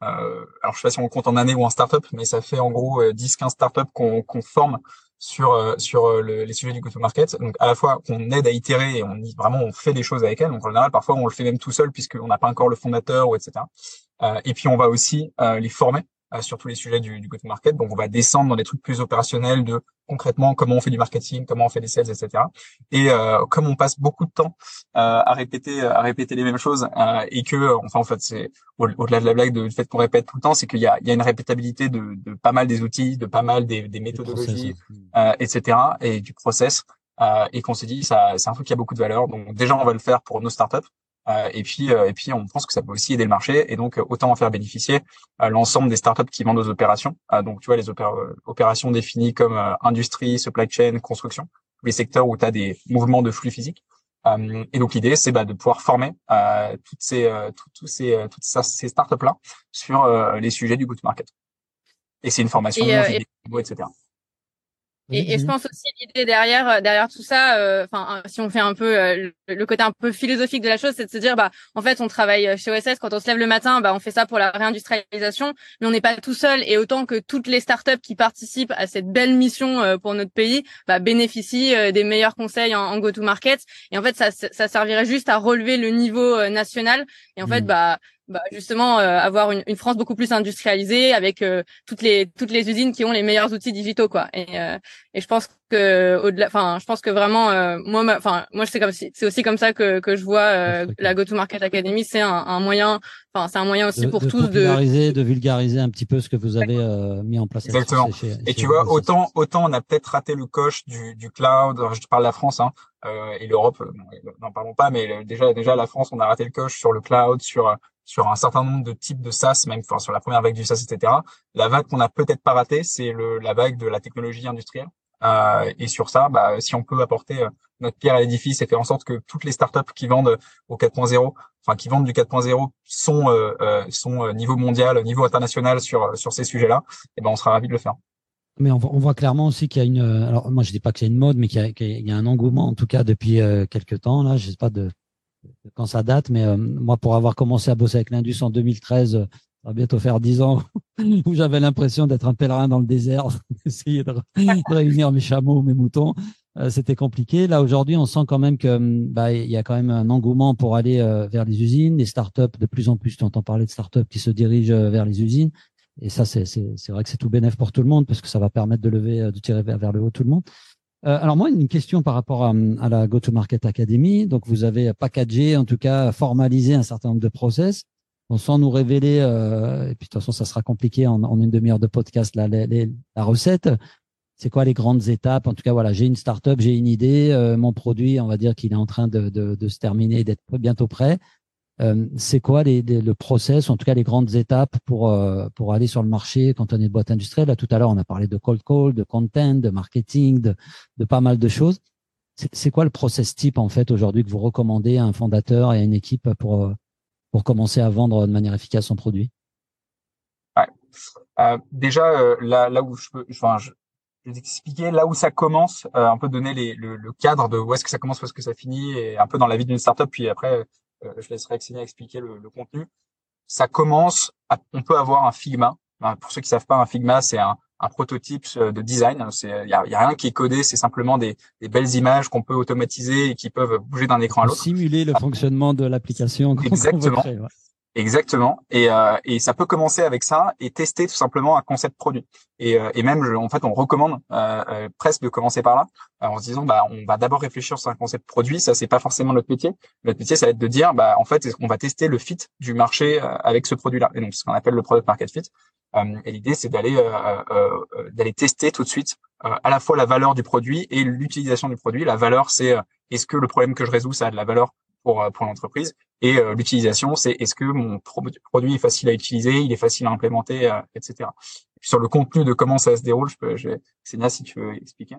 alors je sais pas si on compte en année ou en startup, mais ça fait en gros 10-15 startups qu'on qu'on forme sur euh, sur euh, le, les sujets du go-to-market. Donc à la fois qu'on aide à itérer et on vraiment on fait des choses avec elle. Donc en général parfois on le fait même tout seul puisqu'on n'a pas encore le fondateur ou etc. Euh, et puis on va aussi euh, les former sur tous les sujets du, du go-to-market. Donc on va descendre dans des trucs plus opérationnels de concrètement comment on fait du marketing, comment on fait des sales, etc. Et euh, comme on passe beaucoup de temps euh, à répéter, à répéter les mêmes choses euh, et que, enfin en fait, c'est au-delà de la blague du fait qu'on répète tout le temps, c'est qu'il y a, il y a une répétabilité de, de, pas mal des outils, de pas mal des, des méthodologies, euh, etc. et du process. Euh, et qu'on s'est dit, ça, c'est un truc qui a beaucoup de valeur. Donc déjà, on va le faire pour nos startups. Euh, et puis, euh, et puis, on pense que ça peut aussi aider le marché. Et donc, autant en faire bénéficier l'ensemble des startups qui vendent aux opérations. donc, tu vois, les opérations définies comme industrie, supply chain, construction, les secteurs où tu as des mouvements de flux physiques. et donc, l'idée, c'est bah, de pouvoir former toutes ces, toutes, ces, toutes ces startups là sur les sujets du go-to-market. Et c'est une formation, et, etc. Et, et, je pense aussi l'idée derrière euh, derrière tout ça, euh, enfin si on fait un peu euh, le, côté un peu philosophique de la chose, c'est de se dire bah en fait on travaille chez OSS quand on se lève le matin, bah on fait ça pour la réindustrialisation, mais on n'est pas tout seul. Et autant que toutes les startups qui participent à cette belle mission pour notre pays, bah bénéficient des meilleurs conseils en, en go-to-market. Et en fait ça ça servirait juste à relever le niveau national. Et en fait bah bah, justement euh, avoir une, une, France beaucoup plus industrialisée avec euh, toutes les toutes les usines qui ont les meilleurs outils digitaux quoi. Et euh, et je pense que au-delà enfin je pense que vraiment moi enfin moi c'est comme c'est aussi comme ça que que je vois la Go to Market Academy c'est un, un, moyen enfin c'est un moyen aussi pour de tous de de vulgariser un petit peu ce que vous avez mis en place exactement. chez, et tu vois autant autant on a peut-être raté le coche du du cloud je parle de la France hein et l'Europe n'en parlons pas mais déjà déjà la France on a raté le coche sur le cloud sur sur un certain nombre de types de SaaS, même enfin, sur la première vague du SaaS, etc. La vague qu'on a peut-être pas ratée, c'est la vague de la technologie industrielle. Euh, et sur ça, bah, si on peut apporter euh, notre pierre à l'édifice et faire en sorte que toutes les startups qui vendent au 4.0, enfin qui vendent du 4.0, sont euh, euh sont euh, niveau mondial, niveau international sur sur ces sujets-là, et eh ben on sera ravi de le faire. Mais on, on voit clairement aussi qu'il y a une, alors moi je dis pas que c'est une mode, mais qu'il y, y, a un engouement en tout cas depuis quelques temps là, je sais pas de quand ça date, mais euh, moi, pour avoir commencé à bosser avec l'Indus en 2013, euh, va bientôt faire dix ans où j'avais l'impression d'être un pèlerin dans le désert, d'essayer de, réunir mes chameaux, mes moutons. Euh, c'était compliqué. Là aujourd'hui, on sent quand même que bah il y a quand même un engouement pour aller vers les usines, les startups de plus en plus. Tu entends parler de startups qui se dirigent vers les usines. Et ça, c'est vrai que c'est tout bénéf pour tout le monde parce que ça va permettre de lever, de tirer vers, vers le haut tout le monde. Euh, alors moi, une question par rapport à, à la Go-to-Market Academy. Donc vous avez packagé, en tout cas formalisé un certain nombre de process. Sans nous révéler, euh, et puis de toute façon, ça sera compliqué en, en une demi-heure de podcast, la, la recette. C'est quoi les grandes étapes? En tout cas, voilà, j'ai une startup, j'ai une idée, euh, mon produit, on va dire qu'il est en train de, de, de se terminer, d'être bientôt prêt. Euh, c'est quoi les, le process, en tout cas les grandes étapes pour euh, pour aller sur le marché quand on est boîte industrielle? Là, tout à l'heure, on a parlé de cold call, de content, de marketing, de, de pas mal de choses. C'est quoi le process type en fait aujourd'hui que vous recommandez à un fondateur et à une équipe pour pour commencer à vendre de manière efficace son produit? Ouais. euh, Déjà, euh, là, là où je peux, enfin, je, je vais expliquer là où ça commence, euh, un peu donner les, le, le, cadre de où est-ce que ça commence, où est-ce que ça finit, et un peu dans la vie d'une startup. Puis après, euh, je laisserai Xenia expliquer le, le, contenu. Ça commence, on peut avoir un Figma. pour ceux qui savent pas, un Figma, c'est un, un, prototype de design. Il y a, y a, rien qui est codé, c'est simplement des, des, belles images qu'on peut automatiser et qui peuvent bouger d'un écran à l'autre. Simuler le fonctionnement de l'application. Exactement. Ouais. Exactement. Et, euh, et ça peut commencer avec ça et tester tout simplement un concept produit. Et, euh, et même, en fait, on recommande euh, euh presque de commencer par là, euh, en se disant, bah, on va d'abord réfléchir sur un concept produit. Ça, c'est pas forcément notre métier. Notre métier, ça va être de dire, bah, en fait, on va tester le fit du marché euh, avec ce produit-là? Et donc, ce qu'on appelle le product market fit. et l'idée, c'est d'aller d'aller tester tout de suite à la fois la valeur du produit et l'utilisation du produit. La valeur, c'est est-ce que le problème que je résous, ça a de la valeur pour, pour l'entreprise et euh, l'utilisation, c'est est-ce que mon produit est facile à utiliser, il est facile à implémenter, euh, etc. sur le contenu de comment ça se déroule, je je, si tu veux expliquer.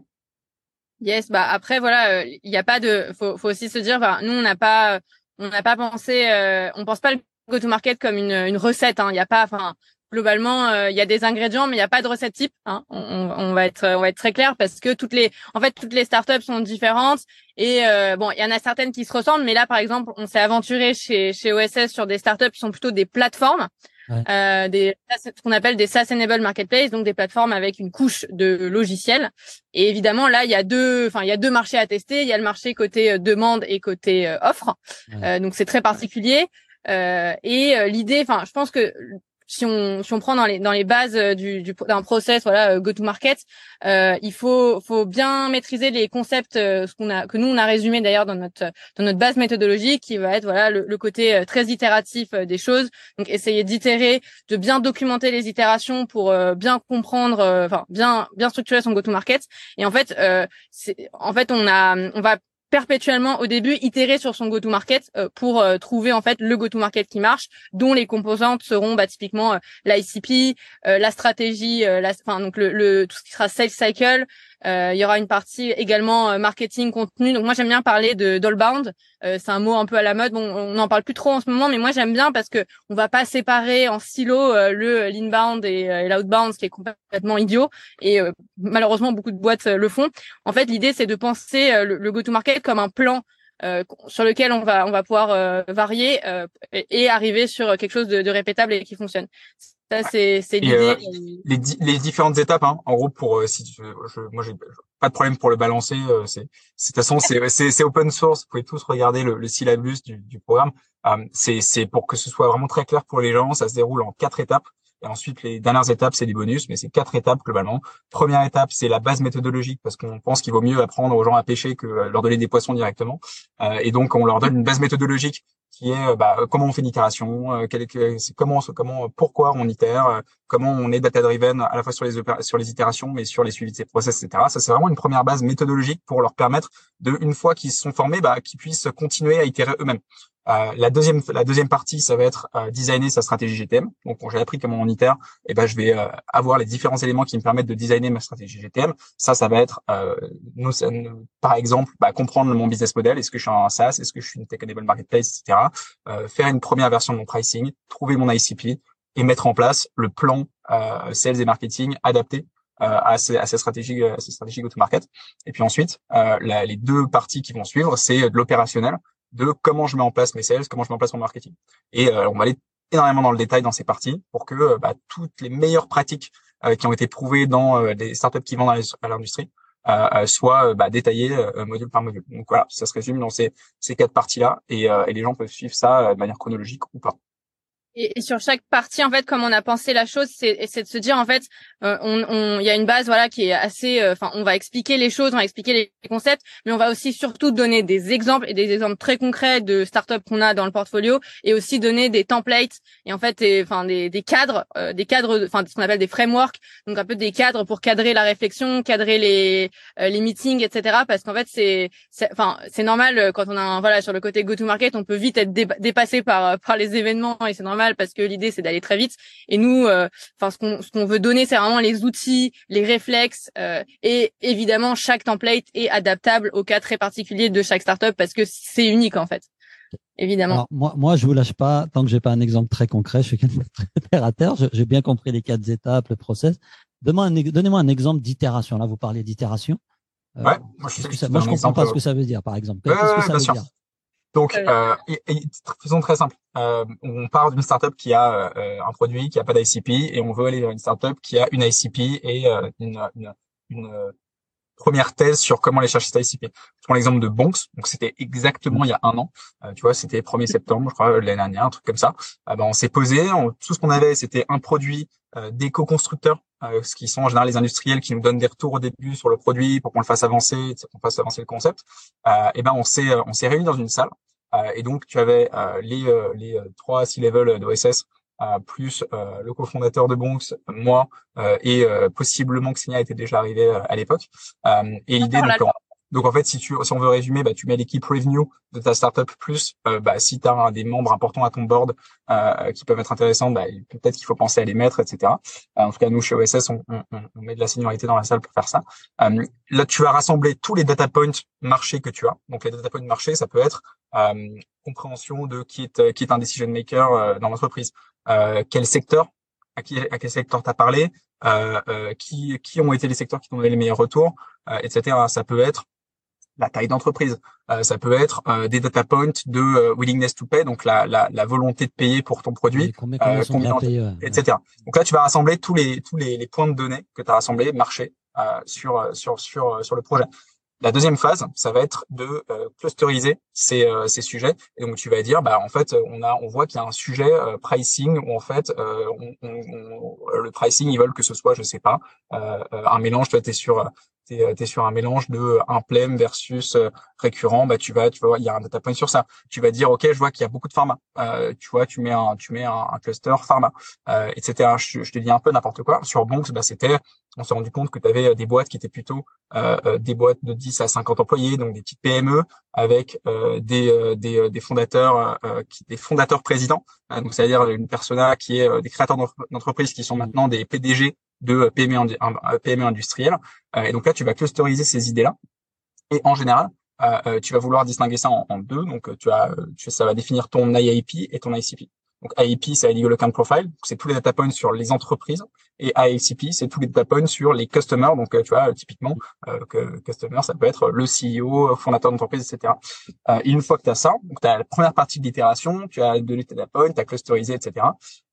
Yes, bah après voilà, il euh, n'y a pas de, faut, faut aussi se dire, nous on n'a pas, on n'a pas pensé, euh, on pense pas le go-to-market comme une, une recette. Hein. Il n'y a pas, enfin, globalement, euh, il y a des ingrédients, mais il n'y a pas de recette type. Hein. On, on, va être, on va être très clair parce que toutes les, en fait, toutes les startups sont différentes et euh, bon, il y en a certaines qui se ressemblent, mais là, par exemple, on s'est aventuré chez chez OSS sur des startups qui sont plutôt des plateformes. Euh, des ce qu'on appelle des SaaS enable marketplace donc des plateformes avec une couche de logiciels et évidemment là il y a deux enfin il y a deux marchés à tester il y a le marché côté euh, demande et côté euh, offre euh, donc c'est très particulier euh, et l'idée enfin je pense que si on si on prend dans les dans les bases euh, du, du d'un process voilà euh, go to market euh, il faut faut bien maîtriser les concepts euh, ce qu'on a que nous on a résumé d'ailleurs dans notre dans notre base méthodologique qui va être voilà le, le côté très itératif des choses. Donc essayer d'itérer de bien documenter les itérations pour bien comprendre enfin bien bien structurer son go to market et en fait c'est en fait on a on va perpétuellement au début itérer sur son go-to-market euh, pour euh, trouver en fait le go-to-market qui marche, dont les composantes seront bah, typiquement euh, l'ICP, la stratégie, la, enfin donc le, le, tout ce qui sera sales cycle, euh, il y aura une partie également euh, marketing, contenu. Donc moi j'aime bien parler de d'allbound. Euh, c'est un mot un peu à la mode. Bon, on n'en parle plus trop en ce moment, mais moi j'aime bien parce que on va pas séparer en silo le l'inbound et, l'outbound, ce qui est complètement idiot. Et malheureusement beaucoup de boîtes le font. En fait, l'idée c'est de penser le, le go-to-market comme un plan euh, sur lequel on va on va pouvoir euh, varier euh, et, arriver sur quelque chose de, de répétable et qui fonctionne. Ça c'est c'est l'idée. les, les différentes étapes, hein, en gros pour si tu, je, moi j'ai pas de problème pour le balancer. c'est de toute façon c'est c'est open source. Vous pouvez tous regarder le, le syllabus du, du programme. c'est c'est pour que ce soit vraiment très clair pour les gens. Ça se déroule en quatre étapes. Et ensuite, les dernières étapes, c'est des bonus, mais c'est quatre étapes globalement. Première étape, c'est la base méthodologique parce qu'on pense qu'il vaut mieux apprendre aux gens à pêcher que euh, leur donner des poissons directement. Euh, et donc, on leur donne une base méthodologique qui est euh, bah, comment on fait une itération, euh, comment, comment, pourquoi on itère, comment on est data driven à la fois sur les sur les itérations, mais sur les suivis de ces process, etc. Ça, c'est vraiment une première base méthodologique pour leur permettre de, une fois qu'ils se sont formés, bah, qu'ils puissent continuer à itérer eux-mêmes. Euh, la deuxième la deuxième partie, ça va être euh, designer sa stratégie GTM. Donc quand j'ai appris comment on itère, et eh ben je vais euh, avoir les différents éléments qui me permettent de designer ma stratégie GTM. Ça, ça va être nous, par exemple bah, comprendre mon business model. Est-ce que je suis un SaaS? Est-ce que je suis une tech-enabled marketplace, etc. faire une première version de mon pricing, trouver mon ICP et mettre en place le plan sales et marketing adapté à, ces, à ces stratégies, à ces stratégies go-to-market. Et puis ensuite, la, les deux parties qui vont suivre, c'est de l'opérationnel de comment je mets en place mes sales, comment je mets en place mon marketing. Et euh, on va aller énormément dans le détail dans ces parties pour que bah, toutes les meilleures pratiques qui ont été prouvées dans les startups qui vendent à l'industrie soient bah, détaillées module par module. Donc voilà, ça se résume dans ces, ces quatre parties-là et, et les gens peuvent suivre ça de manière chronologique ou pas. Et, sur chaque partie, en fait, comme on a pensé la chose, c'est de se dire, en fait, euh, on, il y a une base, voilà, qui est assez, euh, enfin, on va expliquer les choses, on va expliquer les concepts, mais on va aussi surtout donner des exemples et des exemples très concrets de startups qu'on a dans le portfolio, et aussi donner des templates et en fait, enfin, des, des cadres, euh, des cadres, enfin, ce qu'on appelle des frameworks, donc un peu des cadres pour cadrer la réflexion, cadrer les les meetings, etc. Parce qu'en fait, c'est, enfin, c'est normal quand on a, voilà, sur le côté go-to-market, on peut vite être dépassé par par les événements et c'est normal parce que l'idée c'est d'aller très vite. Et nous, euh, enfin ce qu'on ce qu'on veut donner, c'est vraiment les outils, les réflexes euh, et évidemment chaque template est adaptable au cas très particulier de chaque startup parce que c'est unique en fait. Évidemment. Alors, moi, moi, je vous lâche pas tant que j'ai pas un exemple très concret. Je suis quelqu'un très terre à terre. J'ai bien compris les quatre étapes, le process. Donnez-moi un, exemple d'itération. Là, vous parlez d'itération. Euh, ouais, moi je, ça, moi, je comprends pas ce que ça veut dire, par exemple. Qu'est-ce que ça veut dire? Donc, euh, faisons très simple. Euh, on part d'une startup qui a euh, un produit, qui a pas d'ICP, et on veut aller vers une startup qui a une ICP et euh, une, une, une, première thèse sur comment aller chercher cette ICP. Je prends l'exemple de Bonks. Donc, c'était exactement il y a un an. Euh, tu vois, c'était 1er septembre, je crois, l'année dernière, un truc comme ça. Ah ben, on s'est posé. tout ce qu'on avait, c'était un produit d'éco-constructeurs, ce qui sont en général les industriels qui nous donnent des retours au début sur le produit pour qu'on le fasse avancer, qu'on fasse avancer le concept. et ben, on s'est on s'est réunis dans une salle euh, et donc, tu avais euh, les, euh, les trois C-level d'OSS, plus le cofondateur de Bonks, moi, et possiblement Xenia était déjà arrivé à l'époque. et l'idée, donc, donc en fait, si tu si on veut résumer, bah, tu mets l'équipe revenue de ta startup plus euh, bah, si tu as des membres importants à ton board euh, qui peuvent être intéressants, bah, peut-être qu'il faut penser à les mettre, etc. Euh, en tout cas, nous chez OSS, on, on, on, met de la seniorité dans la salle pour faire ça. Euh, là, tu vas rassembler tous les data points marché que tu as. Donc les data points marché, ça peut être euh, compréhension de qui est qui est un decision maker dans l'entreprise, quel secteur? À, qui, à quel secteur tu as parlé, qui, qui ont été les secteurs qui t'ont donné les meilleurs retours, etc. Ça peut être la taille d'entreprise. Euh, ça peut être euh, des data points de euh, willingness to pay, donc la, la, la, volonté de payer pour ton produit, combien, etc. Donc là, tu vas rassembler tous les tous les, les points de données que tu as rassemblés, marché sur sur sur sur le projet. La deuxième phase, ça va être de clusteriser ces, ces sujets. Et donc tu vas dire, bah en fait, on a, on voit qu'il y a un sujet pricing où en fait, le pricing, ils veulent que ce soit, je sais pas, un mélange. Tu es sur tu es, euh, sur un mélange de euh, un plem versus euh, récurrent, bah tu vas tu vas il y a un data point sur ça. Tu vas dire OK, je vois qu'il y a beaucoup de pharma. Euh, tu vois, tu mets un tu mets un, cluster pharma, euh, etc. Je, je, te dis un peu n'importe quoi. Sur Bonks, bah c'était on s'est rendu compte que tu avais des boîtes qui étaient plutôt euh, des boîtes de 10 à 50 employés, donc des petites PME avec euh, des, des, des fondateurs qui, des fondateurs présidents. donc c'est-à-dire une persona qui est des créateurs d'entreprises qui sont maintenant des PDG de PME, PME industrielle. Euh, et donc là, tu vas clusteriser ces idées-là. Et en général, euh, euh, tu vas vouloir distinguer ça en, deux. Donc, tu as, tu, ça va définir ton IAP et ton ICP. Donc, IAP, c'est Legal Account Profile. C'est tous les data points sur les entreprises. Et ICP, c'est tous les data points sur les customers. Donc, tu vois, typiquement, euh, que customer, ça peut être le CEO, fondateur d'entreprise, etc. Euh, et une fois que tu as ça, donc tu as la première partie de l'itération, tu as donné tes data points, tu as clusterisé, etc.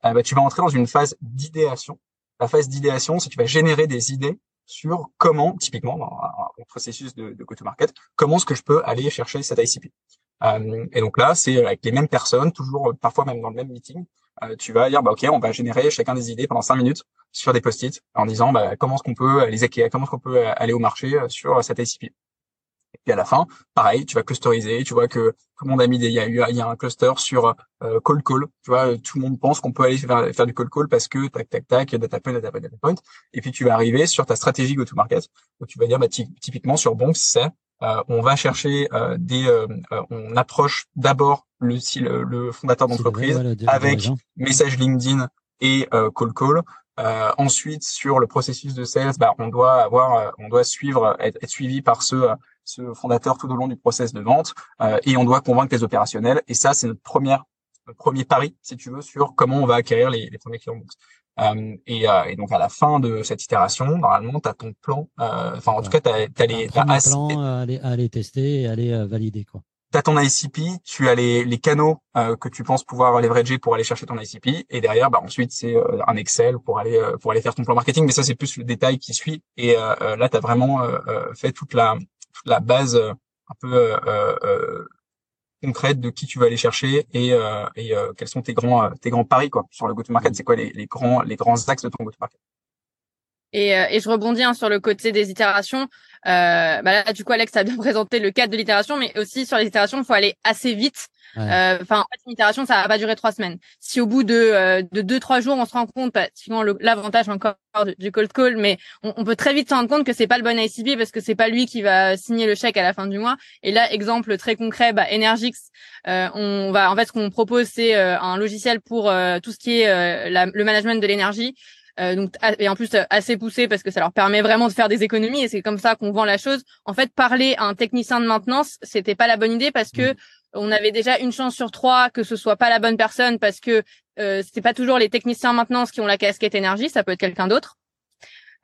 Euh, bah, tu vas entrer dans une phase d'idéation la phase d'idéation, c'est que tu vas générer des idées sur comment, typiquement, dans un processus de, de go-to-market, comment est-ce que je peux aller chercher cette ICP. Euh, et donc là, c'est avec les mêmes personnes, toujours parfois même dans le même meeting, euh, tu vas dire, bah ok, on va générer chacun des idées pendant cinq minutes sur des post-it en disant, bah, comment est-ce qu'on peut les comment est-ce qu'on peut aller au marché euh, sur cette ICP. Et à la fin, pareil, tu vas clusteriser, tu vois que tout le monde a mis des, il y a eu, il y a un cluster sur euh, call call, tu vois, tout le monde pense qu'on peut aller faire, faire, du call call parce que tac tac tac, data point, data point, data point, et puis tu vas arriver sur ta stratégie go to market où tu vas dire, bah, typiquement sur Bonks, c'est euh, on va chercher euh, des, euh, on approche d'abord le, le, le fondateur d'entreprise avec message LinkedIn et call call. Ensuite, sur le processus de sales, bah, on doit avoir, on doit suivre, être, être suivi par ce ce fondateur tout au long du process de vente euh, et on doit convaincre les opérationnels. Et ça, c'est notre première premier pari, si tu veux, sur comment on va acquérir les, les premiers clients euh, et, euh, et, donc à la fin de cette itération, normalement, tu as ton plan. Euh, enfin, en tout cas, tu as, as, les. As plan à aller, à aller tester et aller valider quoi tu as ton ICP, tu as les, les canaux euh, que tu penses pouvoir leverager pour aller chercher ton ICP, et derrière, bah, ensuite, c'est euh, un Excel pour aller euh, pour aller faire ton plan marketing. Mais ça, c'est plus le détail qui suit. Et là, tu as vraiment fait toute la toute la base un peu concrète de qui tu vas aller chercher et, et quels sont tes grands tes grands paris quoi sur le go-to-market. C'est quoi les, les grands les grands axes de ton go-to-market? Et, et, je rebondis hein, sur le côté des itérations. Euh, bah là, du coup, Alex a bien présenté le cadre de l'itération, mais aussi sur les itérations, il faut aller assez vite. Euh, enfin, en fait, une itération, ça va pas durer trois semaines. Si au bout de, euh, de deux, trois jours, on se rend compte, bah, suivant l'avantage encore du, cold call, mais on, on peut très vite se rendre compte que c'est pas le bon ICP parce que c'est pas lui qui va signer le chèque à la fin du mois. Et là, exemple très concret, bah, Energix, euh, on va, en fait, ce qu'on propose, c'est un logiciel pour tout ce qui est le management de l'énergie. Euh, donc et en plus euh, assez poussé parce que ça leur permet vraiment de faire des économies et c'est comme ça qu'on vend la chose. En fait, parler à un technicien de maintenance, c'était pas la bonne idée parce que mmh. on avait déjà une chance sur trois que ce soit pas la bonne personne parce que euh, c'était pas toujours les techniciens de maintenance qui ont la casquette énergie, ça peut être quelqu'un d'autre.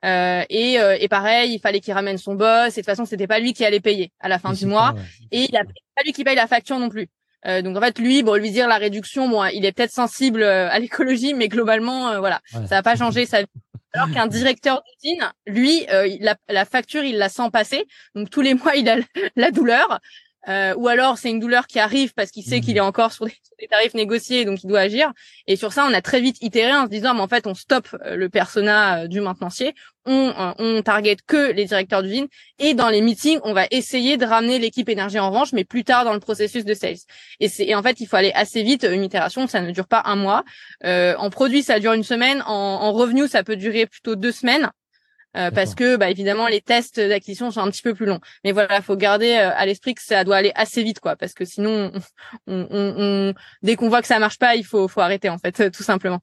Euh, et, euh, et, pareil, il fallait qu'il ramène son boss. Et de toute façon, c'était pas lui qui allait payer à la fin du mois. Et il a pas lui qui paye la facture non plus. Euh, donc en fait, lui, bon, lui dire la réduction, bon, il est peut-être sensible euh, à l'écologie, mais globalement, euh, voilà, ça va pas changer sa vie. Alors qu'un directeur d'usine, lui, la, la, facture, il la sent passer. Donc tous les mois, il a la douleur. Euh, ou alors c'est une douleur qui arrive parce qu'il sait qu'il est mmh. encore sur des, tarifs négociés donc il doit agir. Et sur ça on a très vite itéré en se disant mais en fait on stoppe euh, le persona euh, du maintenancier. On on target que les directeurs d'usine. Et dans les meetings on va essayer de ramener l'équipe énergie en revanche mais plus tard dans le processus de sales. Et c'est et en fait il faut aller assez vite une itération. Ça ne dure pas un mois. En produit ça dure une semaine. En, en revenu ça peut durer plutôt deux semaines euh, parce que bah, évidemment les tests d'acquisition sont un petit peu plus longs. Mais voilà, il faut garder euh, à l'esprit que ça doit aller assez vite, quoi, parce que sinon, on, on, on, dès qu'on voit que ça marche pas, il faut, faut arrêter en fait, tout simplement.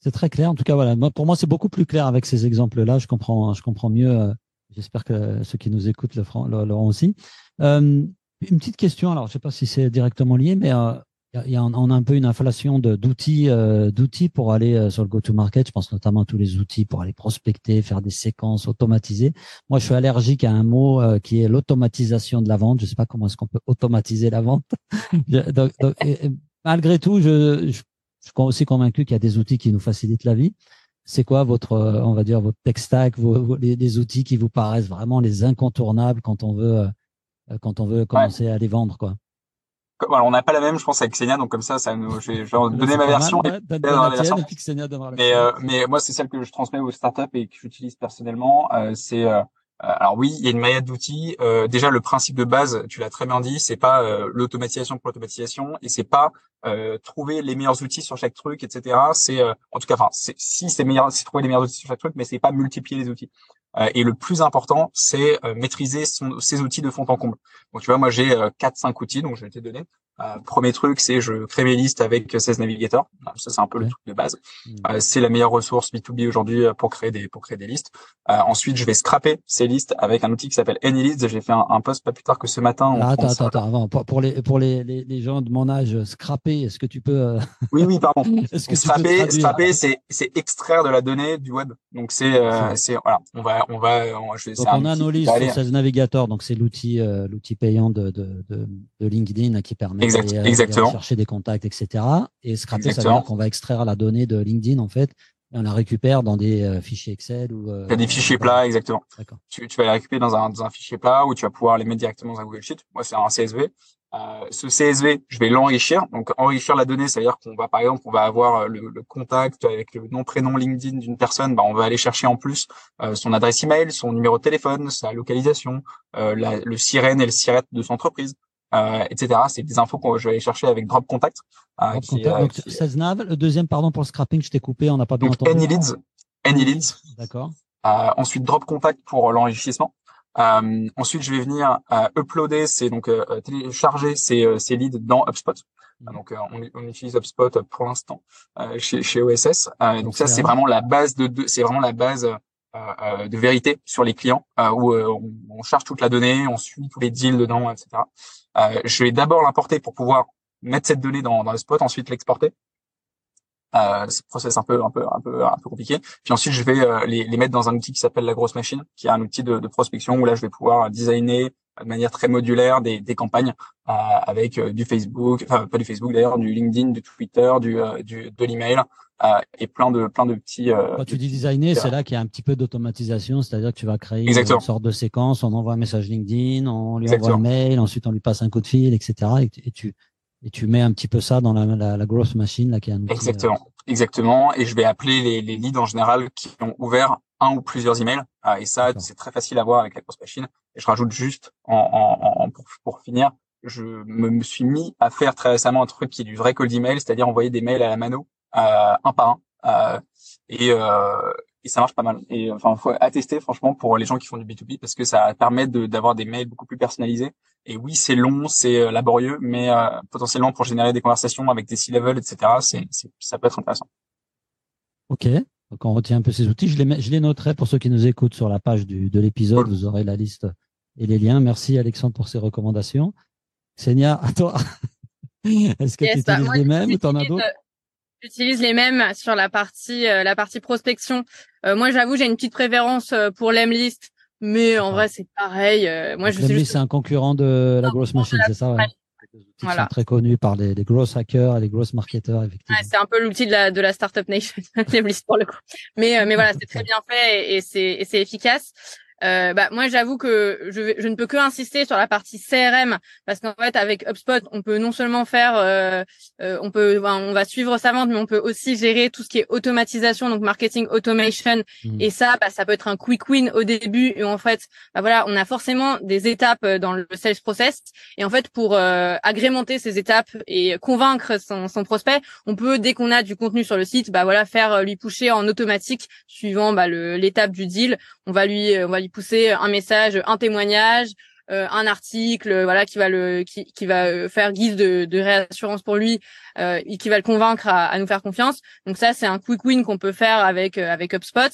C'est très clair. En tout cas, voilà, moi, pour moi, c'est beaucoup plus clair avec ces exemples-là. Je comprends, je comprends mieux. Euh, j'espère que ceux qui nous écoutent le l'auront aussi. une petite question. Alors, je sais pas si c'est directement lié, mais y a, on a un peu une inflation d'outils euh, d'outils pour aller euh, sur le go-to-market. Je pense notamment à tous les outils pour aller prospecter, faire des séquences, automatiser. Moi, je suis allergique à un mot euh, qui est l'automatisation de la vente. Je sais pas comment est-ce qu'on peut automatiser la vente. donc, malgré tout, je, je, suis aussi convaincu qu'il y a des outils qui nous facilitent la vie. C'est quoi votre, on va dire, votre tech stack, vos, les, outils qui vous paraissent vraiment les incontournables quand on veut, quand on veut commencer à les vendre, quoi? On n'a pas la même, je pense, avec Xenia, donc comme ça, ça nous, je vais, donner ma version. mais, euh, mais moi, c'est celle que je transmets aux startups et que j'utilise personnellement. Euh, c'est euh, alors oui, il y a une myriade d'outils. déjà, le principe de base, tu l'as très bien dit, c'est pas l'automatisation pour l'automatisation et c'est pas trouver les meilleurs outils sur chaque truc, etc. C'est en tout cas, enfin, si c'est meilleur, c'est trouver les meilleurs outils sur chaque truc, mais c'est pas multiplier les outils. Et le plus important, c'est maîtriser son, ses outils de fond en comble. Donc tu vois, moi j'ai quatre, cinq outils, donc je vais te donner. Euh, premier truc, c'est je crée mes listes avec 16 navigateurs. Ça, c'est un peu le truc de base. Mmh. Euh, c'est la meilleure ressource B2B aujourd'hui euh, pour créer des pour créer des listes. ensuite, je vais scraper ces listes avec un outil qui s'appelle AnyLeads. J'ai fait un, un, post pas plus tard que ce matin. Ah, attends, attends, attends, avant. Pour, les pour les, les, les, gens de mon âge, scraper, est-ce que tu peux Oui, oui, pardon. est-ce que scraper, scraper, c'est c'est extraire de la donnée du web. Donc c'est c'est voilà, on va on va je vais, donc on a nos listes sur 16 navigateurs. Donc c'est l'outil l'outil payant de, de de de LinkedIn qui permet exactement. chercher des contacts, etc. Et scraper, ça veut dire qu'on va extraire la donnée de LinkedIn, en fait, et on la récupère dans des euh, fichiers Excel ou euh, des fichiers plats, exactement. Tu, tu vas les récupérer dans un, dans un fichier plat ou tu vas pouvoir les mettre directement dans un Google Sheet. Moi, c'est un CSV. Euh, ce CSV, je vais l'enrichir. Donc, enrichir la donnée, ça veut dire qu'on va, par exemple, on va avoir euh, le, le contact avec le nom, prénom LinkedIn d'une personne. Bah, on va aller chercher en plus euh, son adresse email, son numéro de téléphone, sa localisation, euh, la, le sirène et le siret de son entreprise euh, etc. C'est des infos que je vais aller chercher avec Drop Contact. Euh, Drop qui, contact. Euh, donc, qui... 16 nav. Le deuxième, pardon, pour le scrapping, je t'ai coupé, on n'a pas bien donc, entendu. AnyLeads. AnyLeads. D'accord. Euh, ensuite, Drop Contact pour l'enrichissement. Euh, ensuite, je vais venir euh, uploader, c'est donc euh, télécharger ces, ces leads dans HubSpot. Mmh. Donc, on, on, utilise HubSpot pour l'instant chez, chez OSS. donc ça, c'est vraiment la base de, de c'est vraiment la base euh, de vérité sur les clients où on, on, charge toute la donnée, on suit tous les deals dedans, etc. Euh, je vais d'abord l'importer pour pouvoir mettre cette donnée dans, dans le spot, ensuite l'exporter. Euh, c'est un process un peu un peu un peu un peu compliqué. Puis ensuite, je vais euh, les, les, mettre dans un outil qui s'appelle la grosse machine, qui est un outil de, de, prospection où là, je vais pouvoir designer de manière très modulaire des, des campagnes avec du Facebook, enfin pas du Facebook d'ailleurs, du LinkedIn, du Twitter, du, du de l'email et plein de plein de petits. Quand tu dis designer, c'est là qu'il y a un petit peu d'automatisation, c'est-à-dire que tu vas créer une sorte de séquence, on envoie un message LinkedIn, on lui envoie un mail, ensuite on lui passe un coup de fil, etc. Et, tu et tu mets un petit peu ça dans la, la, la growth machine là qui est un outil, Exactement. Exactement. Et je vais appeler les, les leads en général qui ont ouvert un ou plusieurs emails. Ah, et ça, c'est très facile à voir avec la Cross Machine. Et je rajoute juste, en, en, en pour, pour, finir, je me, suis mis à faire très récemment un truc qui est du vrai cold email, c'est-à-dire envoyer des mails à la mano, euh, un par un. Euh, et, euh, et ça marche pas mal. Et enfin, faut attester franchement pour les gens qui font du B2B parce que ça permet d'avoir des mails beaucoup plus personnalisés. Et oui, c'est long, c'est euh, laborieux, mais euh, potentiellement pour générer des conversations avec des C-level, etc., c'est, ça peut être intéressant. Ok. Donc on retient un peu ces outils. Je les, je les noterai pour ceux qui nous écoutent sur la page du, de l'épisode. Vous aurez la liste et les liens. Merci Alexandre pour ces recommandations. Senia, à toi. Est-ce que tu bah, utilises les mêmes ou t'en as d'autres? J'utilise les mêmes sur la partie euh, la partie prospection. Euh, moi, j'avoue, j'ai une petite préférence euh, pour l'Emlist, mais en vrai, c'est pareil. moi, je Lemlist, c'est un concurrent de la grosse machine, c'est ça ouais. Voilà. sont très connus par les, les grosses hackers et les grosses marketeurs, effectivement. c'est un peu l'outil de la, de la startup nation, Lemlist pour le coup. Mais, mais voilà, c'est très bien fait et, et c'est efficace. Euh, bah, moi, j'avoue que je, je, ne peux que insister sur la partie CRM parce qu'en fait, avec HubSpot, on peut non seulement faire, euh, euh, on peut, on va suivre sa vente, mais on peut aussi gérer tout ce qui est automatisation, donc marketing automation. Mmh. Et ça, bah, ça peut être un quick win au début. Et en fait, bah, voilà, on a forcément des étapes dans le sales process. Et en fait, pour agrémenter ces étapes et convaincre son, son prospect, on peut dès qu'on a du contenu sur le site, bah voilà, faire lui pusher en automatique suivant bah, l'étape du deal. On va lui, on va lui pousser un message, un témoignage, euh, un article, voilà, qui va le, qui, qui va euh, faire guise de, de réassurance pour lui, euh, et qui va le convaincre à, à nous faire confiance. Donc ça, c'est un quick win qu'on peut faire avec euh, avec HubSpot.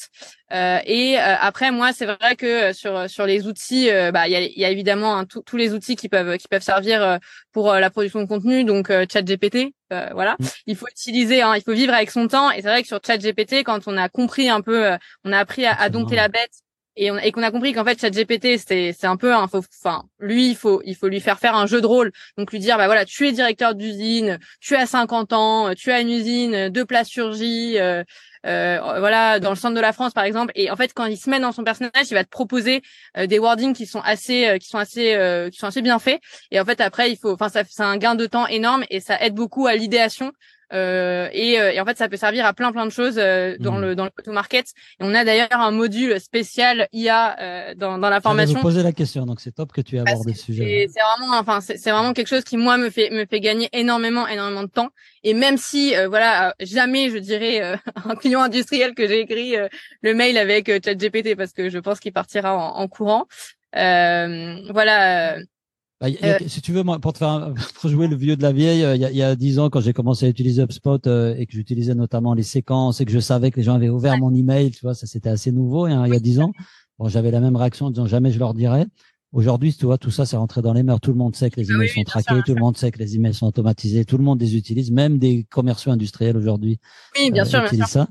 Euh, et après, moi, c'est vrai que sur sur les outils, bah, il y a, y a évidemment hein, tous les outils qui peuvent qui peuvent servir pour la production de contenu. Donc ChatGPT, voilà, mm. il faut utiliser, hein, il faut vivre avec son temps. Et c'est vrai que sur ChatGPT, quand on a compris un peu, on a appris à, à dompter la bête et, on, et qu'on a compris qu'en fait ChatGPT c'est c'est un peu un enfin lui il faut il faut lui faire faire un jeu de rôle. Donc lui dire bah voilà tu es directeur d'usine tu as 50 ans tu as une usine de plasturgie euh, euh, voilà dans le centre de la France par exemple. Et en fait quand il se met dans son personnage il va te proposer euh, des wordings qui sont assez euh, qui sont assez euh, qui sont assez bien faits. Et en fait après il faut enfin ça c'est un gain de temps énorme et ça aide beaucoup à l'idéation euh, et, euh, et, en fait, ça peut servir à plein plein de choses euh, dans mmh. le dans le auto market. Et on a d'ailleurs un module spécial IA dans, dans la formation. Vous poser la question, donc c'est top que tu aies abordé le sujet. C'est vraiment, enfin, c'est vraiment quelque chose qui moi me fait me fait gagner énormément énormément de temps. Et même si voilà, jamais je dirais un client industriel que j'ai écrit le mail avec ChatGPT parce que je pense qu'il partira en, en courant. voilà bah, euh, si tu veux, moi, pour te faire, pour jouer le vieux de la vieille, euh, il y a, dix ans, quand j'ai commencé à utiliser HubSpot euh, et que j'utilisais notamment les séquences et que je savais que les gens avaient ouvert mon email, tu vois, ça c'était assez nouveau. Hein, il y a dix ans, bon, j'avais la même réaction en disant jamais je leur dirais. Aujourd'hui, tu vois, tout ça, c'est rentré dans les mœurs. Tout le monde sait que les ah emails sont traqués, tout le monde sait que les emails sont automatisés, tout le monde les utilise, même des commerciaux industriels aujourd'hui. Oui, bien sûr, utilisent ça.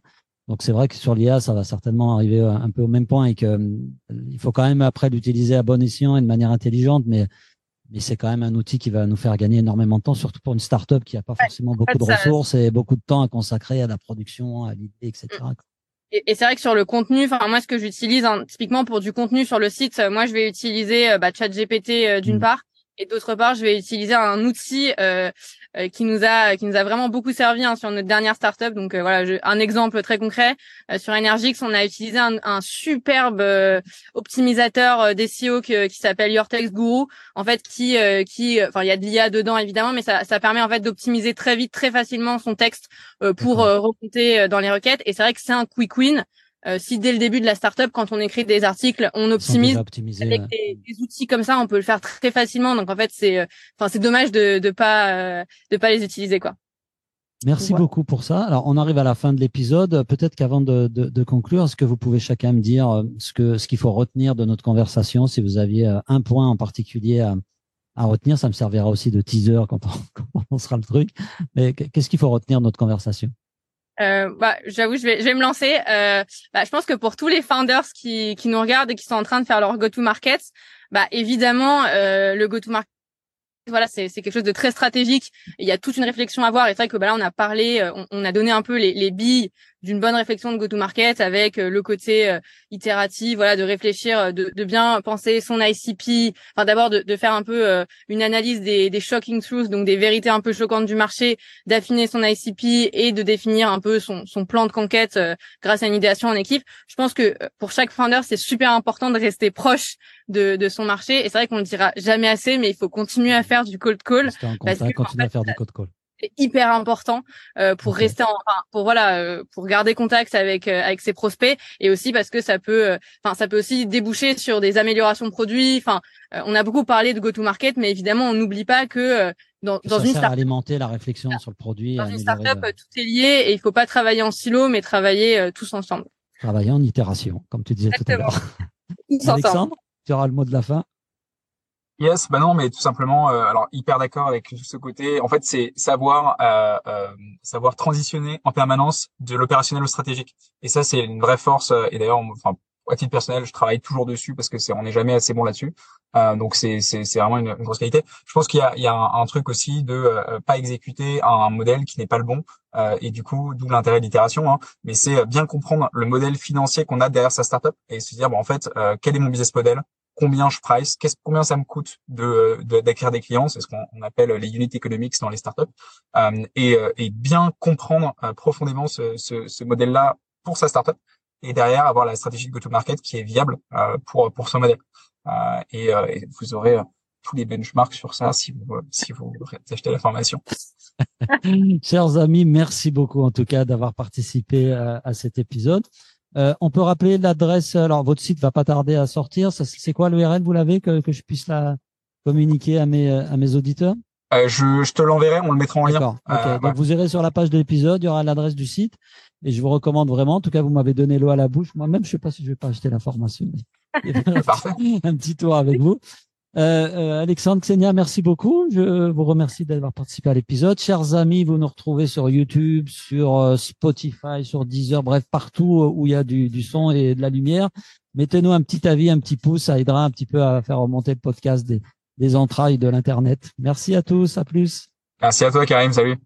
Donc c'est vrai que sur l'IA, ça va certainement arriver un peu au même point et que il faut quand même après l'utiliser à bon escient et de manière intelligente, mais mais c'est quand même un outil qui va nous faire gagner énormément de temps, surtout pour une startup qui n'a pas forcément beaucoup de ressources et beaucoup de temps à consacrer à la production, à l'idée, etc. Mm. Et, c'est vrai que sur le contenu, enfin moi ce que j'utilise hein, typiquement pour du contenu sur le site, moi je vais utiliser euh, bah, ChatGPT euh, d'une mm. part et d'autre part, je vais utiliser un outil euh, euh, qui nous a qui nous a vraiment beaucoup servi hein, sur notre dernière startup. Donc euh, voilà, un exemple très concret sur Energix, on a utilisé un, un superbe optimisateur d'SEO qui, qui s'appelle Your Text Guru. En fait, qui qui enfin il y a de l'IA dedans évidemment, mais ça ça permet en fait d'optimiser très vite, très facilement son texte pour remonter dans les requêtes. Et c'est vrai que c'est un quick win. Euh, si dès le début de la startup, quand on écrit des articles, on optimise avec des, outils comme ça, on peut le faire très facilement. Donc en fait, c'est, euh, enfin, c'est dommage de de pas euh, de pas les utiliser quoi. Merci beaucoup pour ça. Alors, on arrive à la fin de l'épisode. Peut-être qu'avant de, de, de, conclure, est-ce que vous pouvez chacun me dire ce que ce qu'il faut retenir de notre conversation? Si vous aviez un point en particulier à, à retenir, ça me servira aussi de teaser quand on, quand on sera le truc. Mais qu'est-ce qu'il faut retenir de notre conversation? Euh, bah, j'avoue, je vais, je vais me lancer. Euh, bah, je pense que pour tous les founders qui, qui nous regardent et qui sont en train de faire leur go-to-market, bah évidemment le go-to-market voilà, c'est quelque chose de très stratégique. Il y a toute une réflexion à avoir. Et c'est vrai que bah, là, on a parlé, on, on a donné un peu les, les billes d'une bonne réflexion de go-to-market avec euh, le côté euh, itératif, voilà, de réfléchir, euh, de, de, bien penser son ICP, enfin d'abord de, de, faire un peu une analyse des, des shocking truths, donc des vérités un peu choquantes du marché, d'affiner son ICP et de définir un peu son, son plan de conquête grâce à une idéation en équipe. Je pense que pour chaque founder, c'est super important de rester proche de, de son marché. Et c'est vrai qu'on ne dira jamais assez, mais il faut continuer à faire du cold call. Parce que, continuer à faire du cold call c'est hyper important euh, pour rester en, enfin, pour voilà euh, pour garder contact avec euh, avec ses prospects et aussi parce que ça peut enfin ça peut aussi déboucher sur des améliorations de produits. Enfin on a beaucoup parlé de go to market mais évidemment on n'oublie pas que dans, dans une startup alimenter la réflexion sur le produit dans une startup tout est lié et il faut pas travailler en silo mais travailler tous ensemble. Travailler en itération comme tu disais tout à l'heure. Alexandre tu auras le mot de la fin Yes, bah non, mais tout simplement, euh, alors hyper d'accord avec ce côté. En fait, c'est savoir euh, euh, savoir transitionner en permanence de l'opérationnel au stratégique. Et ça, c'est une vraie force. Euh, et d'ailleurs, enfin, à titre personnel, je travaille toujours dessus parce que c'est on n'est jamais assez bon là-dessus. Euh, donc c'est c'est c'est vraiment une, grosse qualité. Je pense qu'il y a il y a un, truc aussi de euh, pas exécuter un, modèle qui n'est pas le bon. et du coup, d'où l'intérêt de l'itération. Hein. Mais c'est bien comprendre le modèle financier qu'on a derrière sa startup et se dire bon en fait quel est mon business model? Combien je price, qu'est-ce, combien ça me coûte de, d'acquérir des clients, c'est ce qu'on appelle les unit economics dans les startups, euh, et, euh, et bien comprendre euh, profondément ce, ce, ce modèle-là pour sa startup, et derrière avoir la stratégie de go-to-market qui est viable euh, pour pour son modèle. Euh, et, et, vous aurez tous les benchmarks sur ça si vous si vous achetez la formation. Chers amis, merci beaucoup en tout cas d'avoir participé à cet épisode. Euh, on peut rappeler l'adresse. Alors, votre site va pas tarder à sortir. C'est quoi l'URL Vous l'avez que, que je puisse la communiquer à mes à mes auditeurs? Euh, je, je, te l'enverrai, on le mettra en lien. D'accord. Euh, Donc vous irez sur la page de l'épisode, il y aura l'adresse du site, et je vous recommande vraiment. En tout cas, vous m'avez donné l'eau à la bouche. Moi-même, je sais pas si je vais pas acheter la formation. Parfait. un petit tour avec vous. Euh, euh, Alexandre, Xenia, merci beaucoup. Je vous remercie d'avoir participé à l'épisode. Chers amis, vous nous retrouvez sur YouTube, sur euh, Spotify, sur Deezer, bref, partout où il y a du, du son et de la lumière. Mettez-nous un petit avis, un petit pouce, ça aidera un petit peu à faire remonter le podcast des, des entrailles de l'Internet. Merci à tous, à plus. Merci à toi, Karim. Salut.